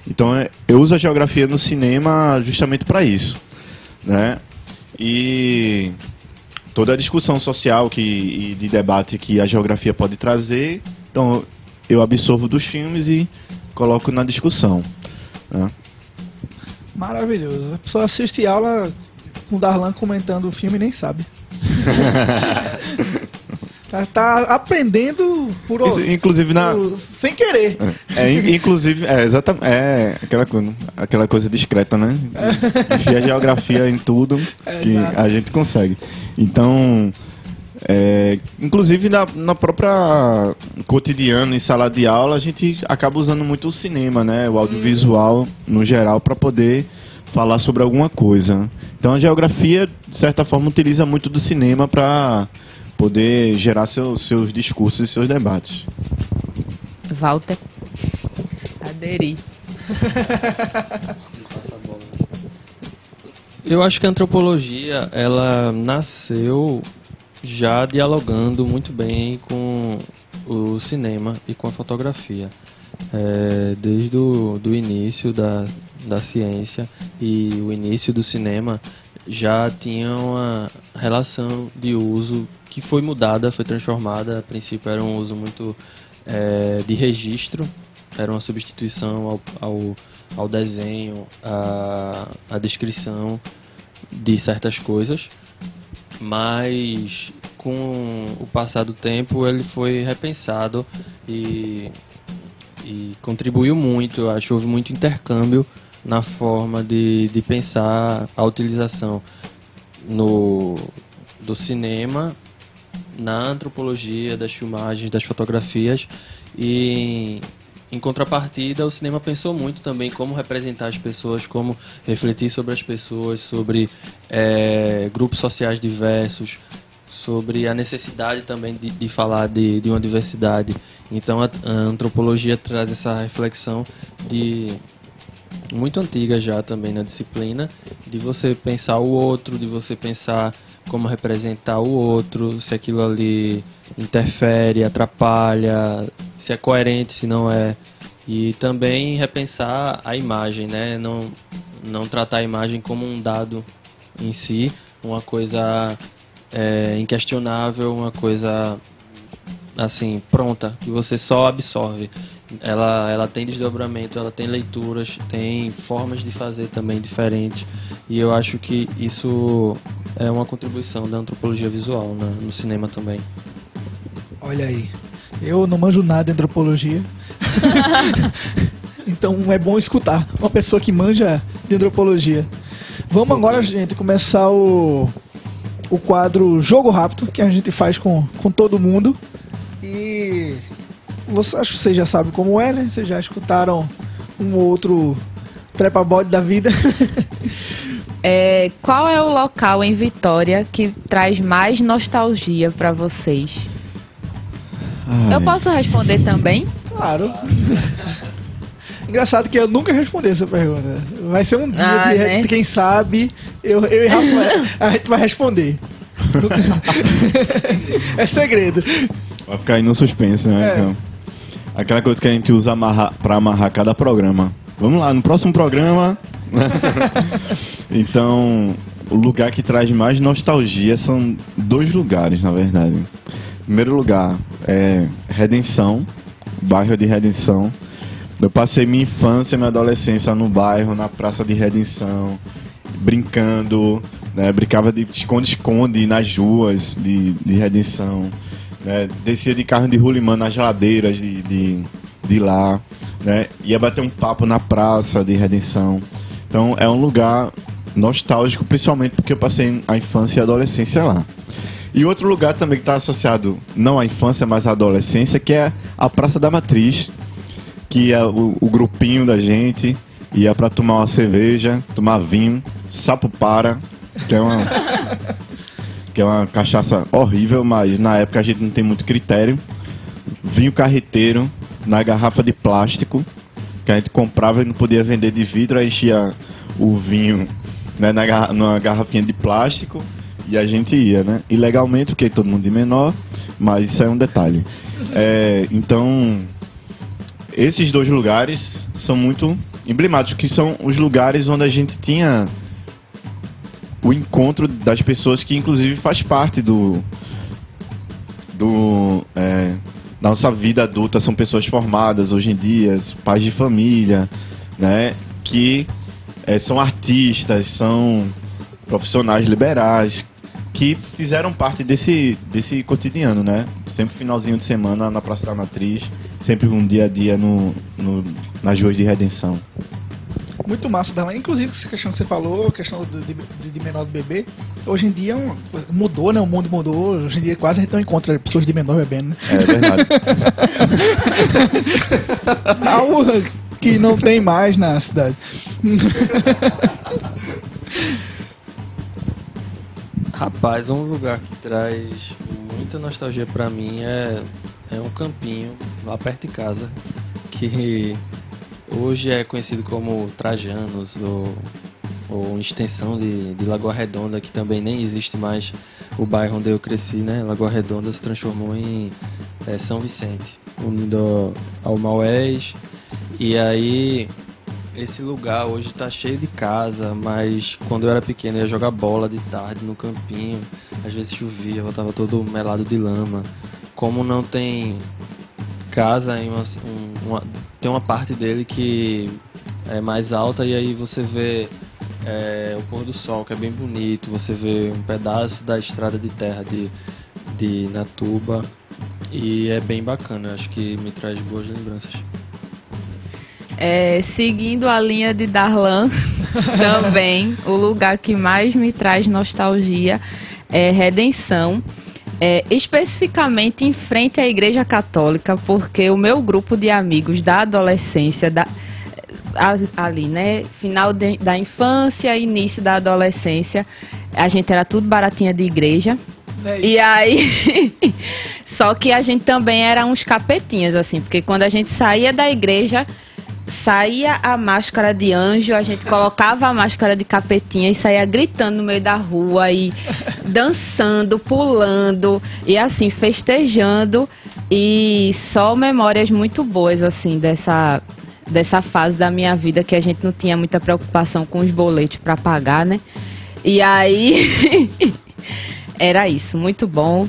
D: Então é, eu uso a geografia no cinema justamente para isso, né? E toda a discussão social que, e de debate que a geografia pode trazer, então eu absorvo dos filmes e coloco na discussão. Né?
A: Maravilhoso. A pessoa assiste aula com o Darlan comentando o filme e nem sabe. Tá, tá aprendendo por,
D: Isso, inclusive na
A: por, sem querer.
D: É, é inclusive é exatamente é aquela coisa, aquela coisa discreta, né? Enfia geografia em tudo é, que exato. a gente consegue. Então, é, inclusive na, na própria cotidiano em sala de aula a gente acaba usando muito o cinema, né? O audiovisual no geral para poder falar sobre alguma coisa. Então a geografia de certa forma utiliza muito do cinema para poder gerar seu, seus discursos e seus debates.
B: Walter. Aderi.
C: Eu acho que a antropologia ela nasceu já dialogando muito bem com o cinema e com a fotografia. É, desde o início da, da ciência e o início do cinema já tinha uma relação de uso que foi mudada, foi transformada. A princípio era um uso muito é, de registro, era uma substituição ao, ao, ao desenho, à, à descrição de certas coisas, mas com o passar do tempo ele foi repensado e, e contribuiu muito. Eu acho houve muito intercâmbio na forma de, de pensar a utilização no, do cinema na antropologia das filmagens, das fotografias e em contrapartida, o cinema pensou muito também como representar as pessoas, como refletir sobre as pessoas, sobre é, grupos sociais diversos, sobre a necessidade também de, de falar de, de, uma diversidade. Então, a, a, antropologia traz essa reflexão de muito antiga já também na disciplina, de você pensar o outro, de você pensar como representar o outro, se aquilo ali interfere, atrapalha, se é coerente, se não é. E também repensar a imagem, né? Não, não tratar a imagem como um dado em si, uma coisa é, inquestionável, uma coisa assim, pronta, que você só absorve. Ela, ela tem desdobramento, ela tem leituras, tem formas de fazer também diferentes. E eu acho que isso é uma contribuição da antropologia visual né, no cinema também.
A: Olha aí, eu não manjo nada de antropologia. então é bom escutar uma pessoa que manja de antropologia. Vamos agora, gente, começar o, o quadro Jogo Rápido, que a gente faz com, com todo mundo. E você, acho que vocês já sabem como é, né? Vocês já escutaram um outro trepa-bode da vida.
B: É, qual é o local em Vitória que traz mais nostalgia para vocês? Ai. Eu posso responder também?
A: Claro. Engraçado que eu nunca respondi essa pergunta. Vai ser um dia ah, que, né? quem sabe, eu, eu e Rafael, a gente vai responder. é segredo.
D: Vai ficar aí no suspense, né? É. Então, aquela coisa que a gente usa amarrar, pra amarrar cada programa. Vamos lá, no próximo programa. então, o lugar que traz mais nostalgia são dois lugares, na verdade. Primeiro lugar é Redenção, bairro de Redenção. Eu passei minha infância e minha adolescência no bairro, na Praça de Redenção, brincando, né? brincava de esconde-esconde nas ruas de, de Redenção, né? descia de carro de rolimã nas ladeiras de, de, de lá, né? Ia bater um papo na praça de Redenção. Então é um lugar nostálgico, principalmente porque eu passei a infância e a adolescência lá. E outro lugar também que está associado não à infância, mas à adolescência, que é a Praça da Matriz, que é o, o grupinho da gente ia para tomar uma cerveja, tomar vinho, sapo para, que é uma que é uma cachaça horrível, mas na época a gente não tem muito critério. Vinho carreteiro na garrafa de plástico que a gente comprava e não podia vender de vidro, aí enchia o vinho né, na numa garrafinha de plástico e a gente ia, né? Ilegalmente, porque todo mundo de menor, mas isso é um detalhe. É, então, esses dois lugares são muito emblemáticos, que são os lugares onde a gente tinha o encontro das pessoas que inclusive faz parte do do é, da nossa vida adulta. São pessoas formadas hoje em dia pais de família né que é, são artistas são profissionais liberais que fizeram parte desse desse cotidiano né? Sempre finalzinho de semana na praça da matriz sempre um dia a dia no, no nas ruas de redenção
A: muito massa dela. Inclusive, essa questão que você falou, a questão de, de, de, menor do bebê, hoje em dia é mudou, né? O mundo mudou. Hoje em dia quase a gente não encontra pessoas de menor bebendo, né?
D: É verdade.
A: Algo que não tem mais na cidade.
C: Rapaz, um lugar que traz muita nostalgia para mim é, é um campinho lá perto de casa que Hoje é conhecido como Trajanos ou, ou extensão de, de Lagoa Redonda, que também nem existe mais o bairro onde eu cresci, né? Lagoa Redonda se transformou em é, São Vicente, unido ao Maués. E aí esse lugar hoje está cheio de casa, mas quando eu era pequeno eu ia jogar bola de tarde no campinho. Às vezes chovia, voltava todo melado de lama. Como não tem casa em uma, uma, tem uma parte dele que é mais alta e aí você vê é, o pôr do sol que é bem bonito, você vê um pedaço da estrada de terra de, de Natuba e é bem bacana, acho que me traz boas lembranças.
B: É, seguindo a linha de Darlan, também o lugar que mais me traz nostalgia é Redenção é, especificamente em frente à Igreja Católica, porque o meu grupo de amigos da adolescência, da, ali, né? Final de, da infância, início da adolescência, a gente era tudo baratinha de igreja. É e aí. Só que a gente também era uns capetinhas, assim, porque quando a gente saía da igreja saía a máscara de anjo, a gente colocava a máscara de capetinha e saía gritando no meio da rua e dançando, pulando e assim festejando e só memórias muito boas assim dessa dessa fase da minha vida que a gente não tinha muita preocupação com os boletos para pagar, né? E aí era isso, muito bom.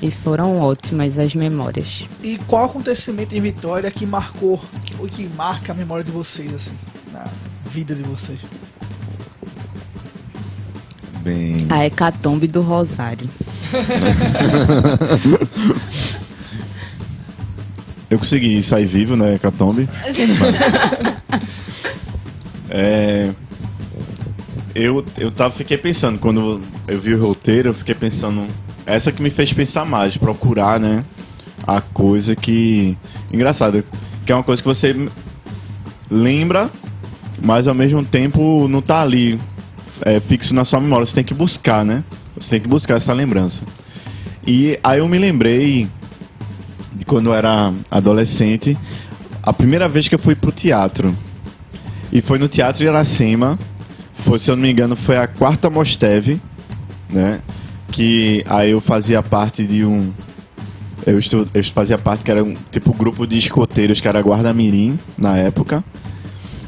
B: E foram ótimas as memórias.
A: E qual acontecimento em Vitória que marcou, ou que marca a memória de vocês, assim, na vida de vocês?
D: Bem...
B: A hecatombe do Rosário.
D: Eu consegui sair vivo na hecatombe. é... Eu, eu tava, fiquei pensando, quando eu vi o roteiro, eu fiquei pensando essa que me fez pensar mais, procurar, né? A coisa que. Engraçado, que é uma coisa que você lembra, mas ao mesmo tempo não tá ali é, fixo na sua memória. Você tem que buscar, né? Você tem que buscar essa lembrança. E aí eu me lembrei de quando eu era adolescente, a primeira vez que eu fui pro teatro. E foi no Teatro Iracema. Foi, se eu não me engano, foi a quarta Mosteve, né? Que aí eu fazia parte de um eu, estu, eu fazia parte que era um tipo grupo de escoteiros que era Guarda Mirim na época.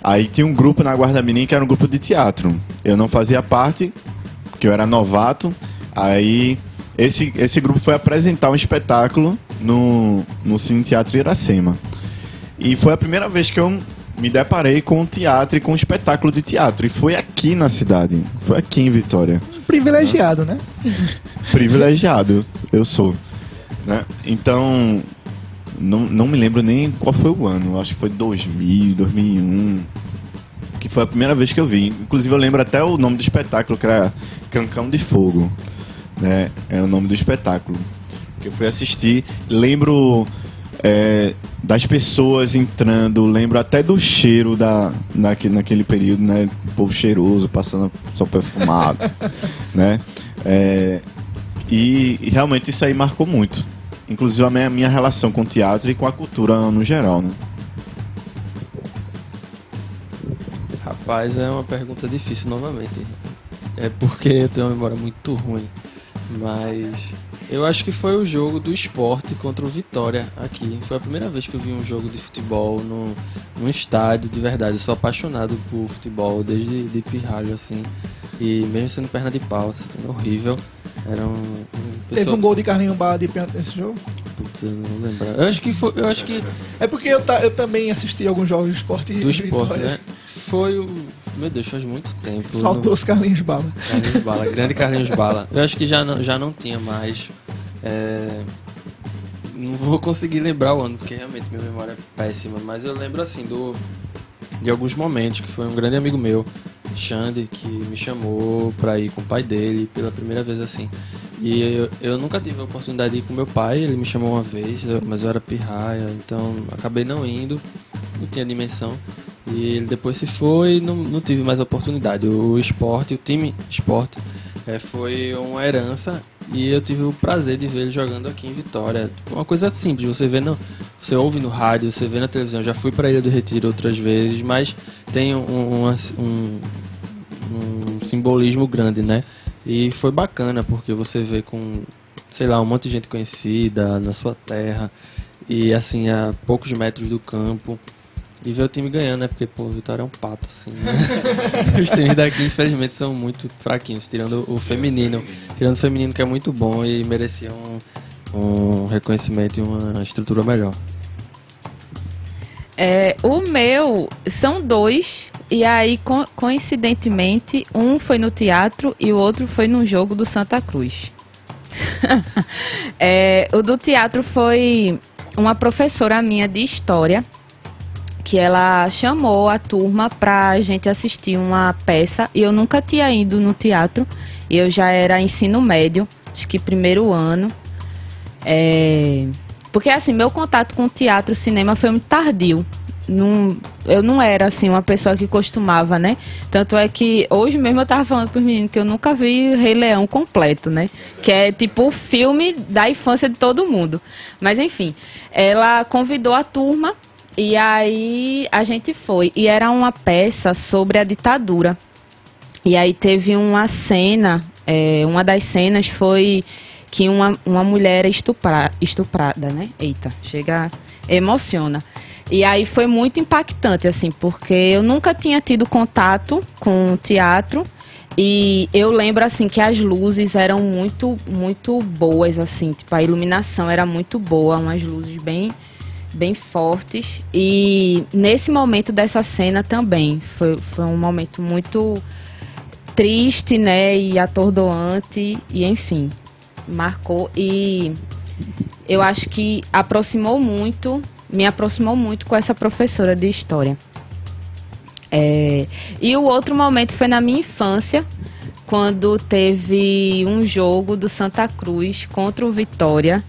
D: Aí tinha um grupo na Guarda Mirim que era um grupo de teatro. Eu não fazia parte, porque eu era novato. Aí esse, esse grupo foi apresentar um espetáculo no, no Cine Teatro Iracema. E foi a primeira vez que eu me deparei com teatro e com um espetáculo de teatro. E foi aqui na cidade. Foi aqui em Vitória
A: privilegiado, né?
D: Privilegiado, eu sou. Né? Então, não, não me lembro nem qual foi o ano, acho que foi 2000, 2001, que foi a primeira vez que eu vi. Inclusive eu lembro até o nome do espetáculo, que era Cancão de Fogo, né? É o nome do espetáculo que eu fui assistir. Lembro é, das pessoas entrando, lembro até do cheiro da, naquele, naquele período, né? O povo cheiroso, passando só perfumado, né? É, e, e realmente isso aí marcou muito. Inclusive a minha, minha relação com o teatro e com a cultura no geral, né?
C: Rapaz, é uma pergunta difícil novamente. É porque eu tenho uma memória muito ruim. Mas eu acho que foi o jogo do esporte contra o Vitória aqui. Foi a primeira vez que eu vi um jogo de futebol no, num estádio de verdade. Eu sou apaixonado por futebol desde de pirralho, assim. E mesmo sendo perna de pau, assim, horrível. Era um. um
A: Teve
C: pessoal-
A: um gol de Carlinho Bala de pênalti nesse jogo?
C: Putz, eu não lembro. Eu acho que foi. Eu acho que.
A: É porque eu, ta- eu também assisti alguns jogos de esporte.
C: Do esporte,
A: Vitória.
C: né? Foi o. Meu Deus, faz muito tempo. Não-
A: Saudoso Carlinhos Bala.
C: Carlinhos Bala, grande Carlinhos Bala. Eu acho que já não, já não tinha mais. É, Não vou conseguir lembrar o ano, porque realmente minha memória é péssima. Mas eu lembro assim do de alguns momentos que foi um grande amigo meu, Xande, que me chamou pra ir com o pai dele pela primeira vez assim. E eu, eu nunca tive a oportunidade de ir com meu pai, ele me chamou uma vez, mas eu era pirraia, então acabei não indo, não tinha dimensão. E ele depois se foi e não, não tive mais oportunidade. O esporte, o time esporte, é, foi uma herança e eu tive o prazer de ver ele jogando aqui em Vitória. Uma coisa simples, você vê no, você ouve no rádio, você vê na televisão. Já fui para Ilha do Retiro outras vezes, mas tem um, um, um, um simbolismo grande, né? E foi bacana porque você vê com, sei lá, um monte de gente conhecida na sua terra e assim a poucos metros do campo. E ver o time ganhando, né? Porque, pô, o Vitória é um pato, assim, né? Os times daqui, infelizmente, são muito fraquinhos, tirando o feminino. Tirando o feminino, que é muito bom e merecia um, um reconhecimento e uma estrutura melhor.
B: É, o meu são dois, e aí, co- coincidentemente, um foi no teatro e o outro foi num jogo do Santa Cruz. É, o do teatro foi uma professora minha de história, que ela chamou a turma pra gente assistir uma peça, e eu nunca tinha ido no teatro, eu já era ensino médio, acho que primeiro ano. É, porque assim, meu contato com teatro cinema foi muito tardio. Não, eu não era assim uma pessoa que costumava, né? Tanto é que hoje mesmo eu tava falando pros meninos que eu nunca vi Rei Leão completo, né? Que é tipo o filme da infância de todo mundo. Mas enfim, ela convidou a turma e aí a gente foi. E era uma peça sobre a ditadura. E aí teve uma cena, é, uma das cenas foi que uma, uma mulher estupra, estuprada, né? Eita, chega, emociona. E aí foi muito impactante, assim, porque eu nunca tinha tido contato com teatro. E eu lembro, assim, que as luzes eram muito, muito boas, assim. Tipo, a iluminação era muito boa, umas luzes bem, bem fortes. E nesse momento dessa cena também, foi, foi um momento muito triste, né, e atordoante, e enfim, marcou e eu acho que aproximou muito, me aproximou muito com essa professora de história. É, e o outro momento foi na minha infância, quando teve um jogo do Santa Cruz contra o Vitória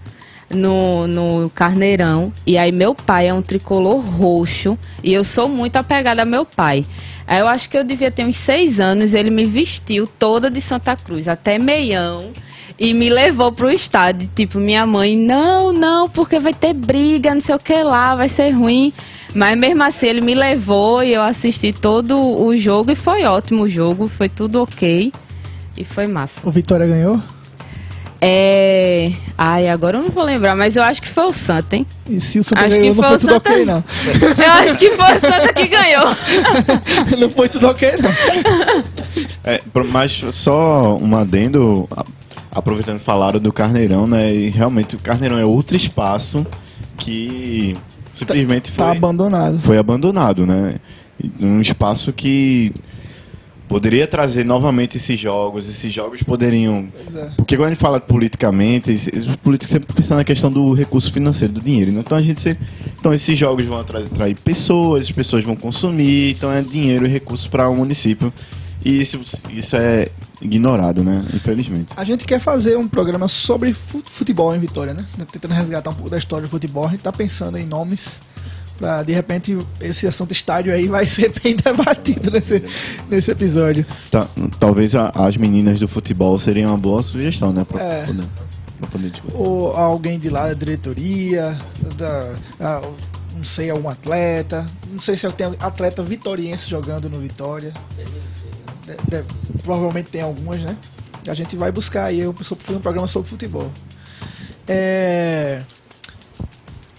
B: no, no Carneirão. E aí meu pai é um tricolor roxo e eu sou muito apegada a meu pai. Aí eu acho que eu devia ter uns seis anos, ele me vestiu toda de Santa Cruz, até meião. E me levou pro estádio. Tipo, minha mãe, não, não, porque vai ter briga, não sei o que lá, vai ser ruim. Mas mesmo assim, ele me levou e eu assisti todo o jogo e foi ótimo o jogo, foi tudo ok. E foi massa.
A: O Vitória ganhou?
B: É. Ai, agora eu não vou lembrar, mas eu acho que foi o Santa, hein?
A: E se o Santa
B: Acho
A: ganhou,
B: que
A: não
B: foi
A: foi
B: o
A: tudo
B: Santa-
A: ok, não.
B: Eu acho que foi o Santa que ganhou.
A: não foi tudo ok, não.
D: É, mas só um adendo, aproveitando que falaram do Carneirão, né? E realmente o Carneirão é outro espaço que simplesmente foi,
A: Tá abandonado.
D: foi abandonado, né? Um espaço que poderia trazer novamente esses jogos, esses jogos poderiam.
A: É.
D: Porque quando a gente fala politicamente, os políticos sempre pensam na questão do recurso financeiro, do dinheiro. né? Então a gente sempre. Então esses jogos vão atra- atrair pessoas, as pessoas vão consumir, então é dinheiro e recurso para o município. E isso, isso é ignorado, né? Infelizmente.
A: A gente quer fazer um programa sobre fu- futebol em Vitória, né? Tentando resgatar um pouco da história do futebol. A gente tá pensando em nomes pra, de repente, esse assunto estádio aí vai ser bem debatido nesse, nesse episódio.
D: Tá- talvez a- as meninas do futebol seriam uma boa sugestão, né? Pra,
A: É.
D: poder, pra poder discutir.
A: Ou alguém de lá da diretoria, da, ah, não sei, algum atleta. Não sei se tem atleta vitoriense jogando no Vitória. De- deve- provavelmente tem algumas, né? A gente vai buscar aí eu sou- fazer um programa sobre futebol. É...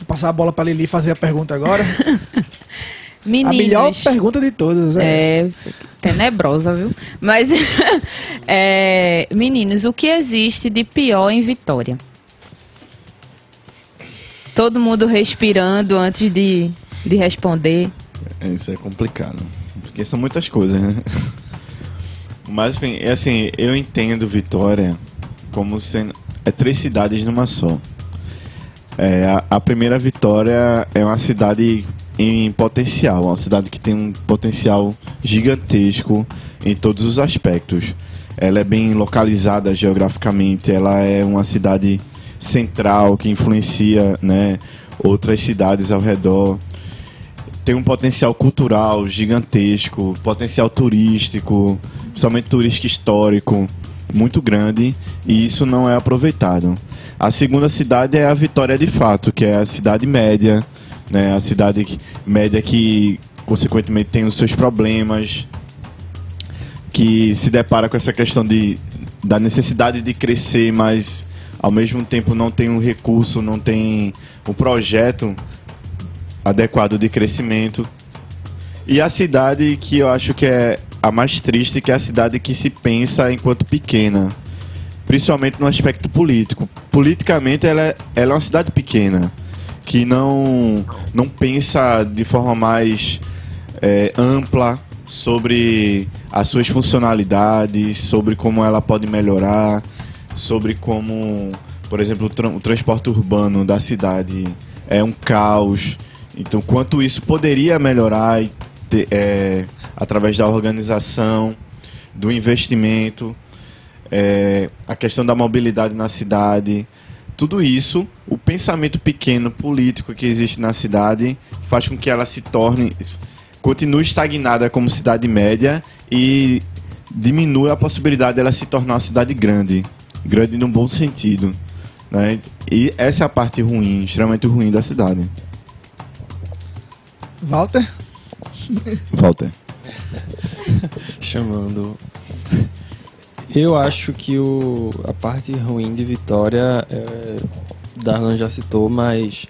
A: Vou passar a bola para Lili fazer a pergunta agora.
B: Meninos.
A: A melhor pergunta de todas. É.
B: É tenebrosa, viu? Mas, é, meninos, o que existe de pior em Vitória? Todo mundo respirando antes de, de responder.
D: Isso é complicado. Porque são muitas coisas, né? Mas, enfim, é assim, eu entendo Vitória como sendo. É três cidades numa só. É, a, a primeira Vitória é uma cidade em potencial, uma cidade que tem um potencial gigantesco em todos os aspectos. Ela é bem localizada geograficamente, ela é uma cidade central que influencia né, outras cidades ao redor tem um potencial cultural gigantesco, potencial turístico, principalmente turístico histórico, muito grande, e isso não é aproveitado. A segunda cidade é a Vitória de fato, que é a cidade média, né, a cidade média que consequentemente tem os seus problemas, que se depara com essa questão de, da necessidade de crescer, mas ao mesmo tempo não tem um recurso, não tem um projeto adequado de crescimento. E a cidade que eu acho que é a mais triste, que é a cidade que se pensa enquanto pequena, principalmente no aspecto político. Politicamente ela é, ela é uma cidade pequena, que não, não pensa de forma mais é, ampla sobre as suas funcionalidades, sobre como ela pode melhorar, sobre como, por exemplo, o, tran- o transporte urbano da cidade é um caos. Então, quanto isso poderia melhorar é, através da organização, do investimento, é, a questão da mobilidade na cidade, tudo isso, o pensamento pequeno político que existe na cidade faz com que ela se torne, continue estagnada como cidade média e diminui a possibilidade dela se tornar uma cidade grande, grande no bom sentido. Né? E essa é a parte ruim, extremamente ruim da cidade.
A: Walter?
D: Walter.
C: chamando. Eu acho que o, a parte ruim de Vitória, é, Darlan já citou, mas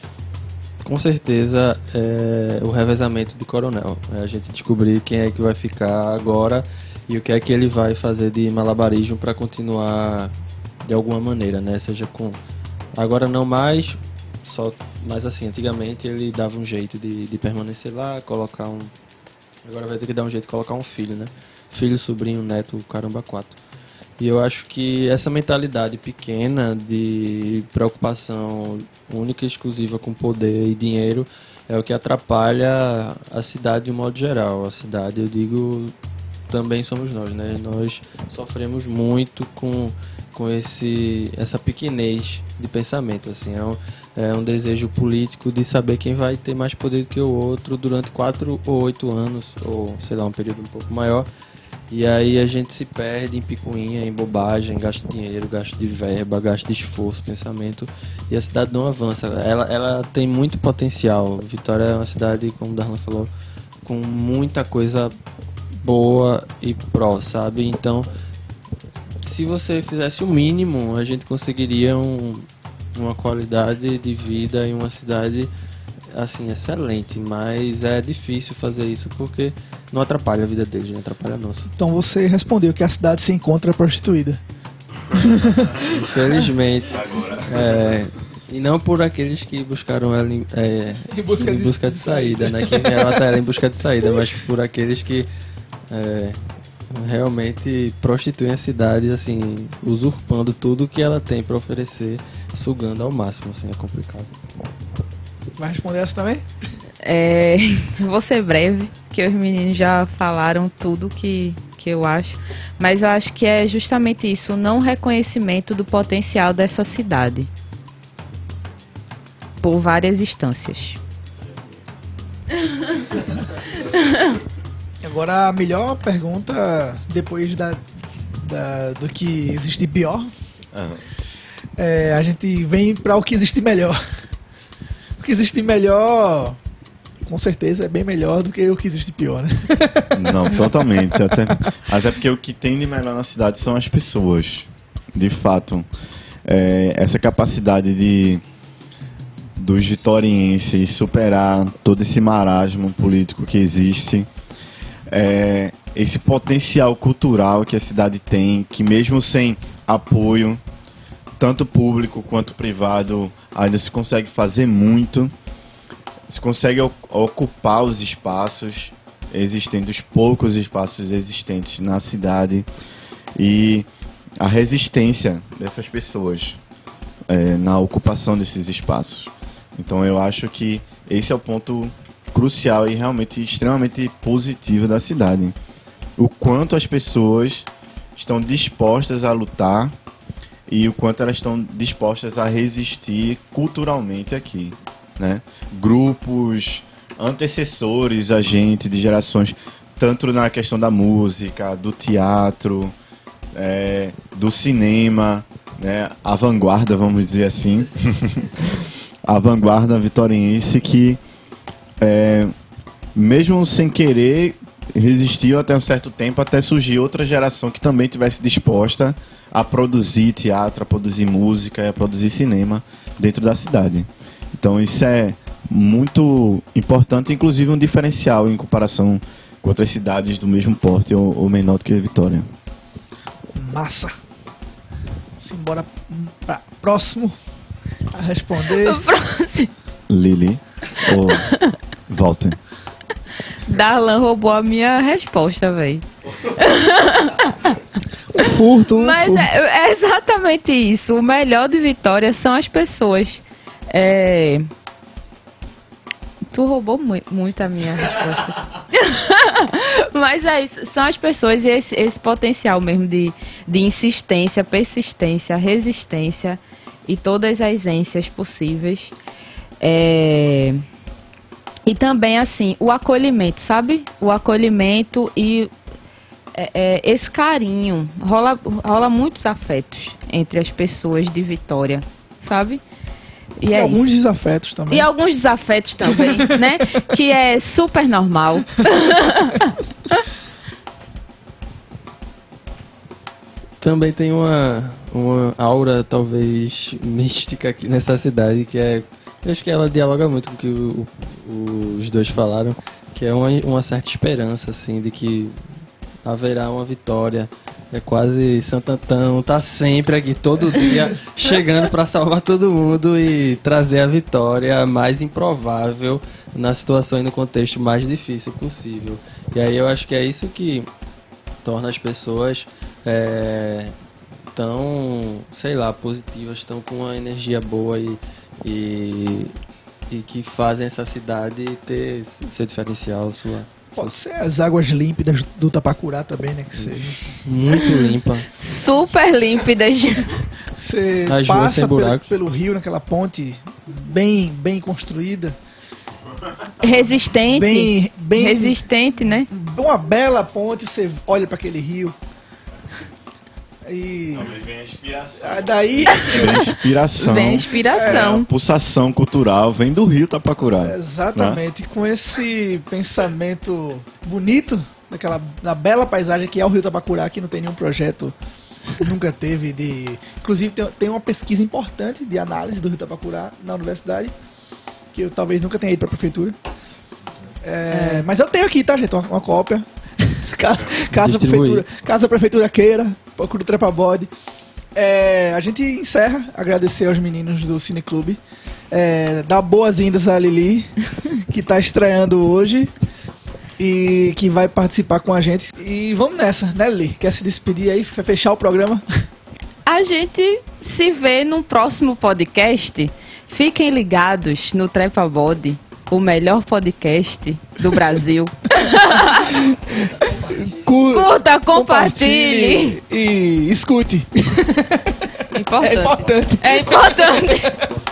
C: com certeza é o revezamento de Coronel. É a gente descobrir quem é que vai ficar agora e o que é que ele vai fazer de malabarismo para continuar de alguma maneira, né? Seja com. Agora não mais, só. Mas assim, antigamente ele dava um jeito de, de permanecer lá, colocar um. Agora vai ter que dar um jeito de colocar um filho, né? Filho, sobrinho, neto, caramba, quatro. E eu acho que essa mentalidade pequena de preocupação única e exclusiva com poder e dinheiro é o que atrapalha a cidade de um modo geral. A cidade, eu digo, também somos nós, né? Nós sofremos muito com, com esse, essa pequenez de pensamento, assim. É um, é um desejo político de saber quem vai ter mais poder do que o outro durante quatro ou oito anos, ou sei lá, um período um pouco maior. E aí a gente se perde em picuinha, em bobagem, gasto de dinheiro, gasto de verba, gasto de esforço, pensamento. E a cidade não avança. Ela, ela tem muito potencial. Vitória é uma cidade, como o Darlan falou, com muita coisa boa e pró, sabe? Então, se você fizesse o mínimo, a gente conseguiria um, uma qualidade de vida em uma cidade assim excelente, mas é difícil fazer isso porque não atrapalha a vida deles, não atrapalha a nossa.
A: Então você respondeu que a cidade se encontra prostituída.
C: Infelizmente. É, e não por aqueles que buscaram ela em, é,
A: Em busca
C: em
A: de-
C: busca de saída, né? Que até ela em busca de saída, mas por aqueles que é, realmente prostituem a cidade, assim, usurpando tudo que ela tem para oferecer, sugando ao máximo, assim, é complicado.
A: Vai responder essa também?
B: É, vou ser breve, que os meninos já falaram tudo que, que eu acho. Mas eu acho que é justamente isso, o não reconhecimento do potencial dessa cidade. Por várias instâncias.
A: Agora a melhor pergunta, depois da, da- do que existe de pior,
D: Aham.
A: é, a gente vem para o que existe de melhor. O que existe de melhor, com certeza, é bem melhor do que o que existe pior, né?
D: Não, totalmente. Até, até porque o que tem de melhor na cidade são as pessoas. De fato. É, essa capacidade de dos vitorienses superar todo esse marasmo político que existe. É, esse potencial cultural que a cidade tem, que mesmo sem apoio, tanto público quanto privado, ainda se consegue fazer muito se consegue ocupar os espaços existentes, os poucos espaços existentes na cidade e a resistência dessas pessoas é, na ocupação desses espaços. Então eu acho que esse é o ponto crucial e realmente extremamente positivo da cidade. O quanto as pessoas estão dispostas a lutar e o quanto elas estão dispostas a resistir culturalmente aqui, né? Grupos antecessores a gente de gerações, tanto na questão da música, do teatro, é, do cinema, né? A vanguarda, vamos dizer assim, a vanguarda vitoriense que é, mesmo sem querer resistiu até um certo tempo até surgir outra geração que também tivesse disposta a produzir teatro, a produzir música e a produzir cinema dentro da cidade. Então isso é muito importante, inclusive um diferencial em comparação com outras cidades do mesmo porte ou, ou menor do que Vitória.
A: Massa. Simbora para próximo a responder.
B: O próximo.
D: Lili ou Walter?
B: Darlan roubou a minha resposta, velho.
A: Furto,
B: Mas
A: furto.
B: é, é exatamente isso. O melhor de Vitória são as pessoas. É... Tu roubou mu- muito a minha resposta. Mas é isso. São as pessoas e esse, esse potencial mesmo de, de insistência, persistência, resistência e todas as ênsias possíveis. É... E também, assim, o acolhimento, sabe? O acolhimento e é, é, esse carinho. Rola, rola muitos afetos entre as pessoas de Vitória, sabe? E,
A: E
B: é
A: alguns
B: isso.
A: desafetos também.
B: E alguns desafetos também, né? Que é super normal.
C: Também tem uma, uma aura, talvez, mística aqui nessa cidade, que é. Eu acho que ela dialoga muito com o que o- o- os dois falaram, que é uma, uma certa esperança, assim, de que haverá uma vitória. É quase Santantão, tá sempre aqui, todo dia, chegando para salvar todo mundo e trazer a vitória mais improvável na situação e no contexto mais difícil possível. E aí eu acho que é isso que torna as pessoas é, tão, sei lá, positivas, tão com uma energia boa e, e, e que fazem essa cidade ter seu diferencial, sua
A: Pode ser as águas límpidas do Tapacurá também, né? Que você,
C: muito limpa.
B: Super límpidas.
A: você
C: As ruas
A: passa
C: sem
A: pelo, pelo rio naquela ponte bem, bem construída.
B: Resistente.
A: Bem, bem
B: Resistente, né?
A: uma bela ponte, você olha para aquele rio. E
D: vem a inspiração.
A: ah, daí,
D: Vem a inspiração.
B: Vem
D: É,
B: inspiração.
D: a pulsação cultural vem do Rio Tapacurá.
A: exatamente, com esse pensamento bonito, daquela da bela paisagem que é o Rio Tapacurá, que não tem nenhum projeto, nunca teve de. Inclusive tem, tem uma pesquisa importante de análise do Rio Tapacurá na universidade, que eu talvez nunca tenha ido para a prefeitura. É, Mas eu tenho aqui, tá, gente? Uma, uma cópia. Caso, caso, a prefeitura, caso a prefeitura queira, procure o Trepabode. É, a gente encerra, agradecer aos meninos do Cineclube. É, dar boas-vindas à Lili, que está estreando hoje. e que vai participar com a gente. E vamos nessa, né, Lili? Quer se despedir aí, fechar o programa?
B: A gente se vê num próximo podcast. Fiquem ligados no Trepa Body, o melhor podcast do Brasil.
A: Cu-
B: Curta, compartilhe.
A: e escute.
B: Importante.
A: É importante.
B: É importante.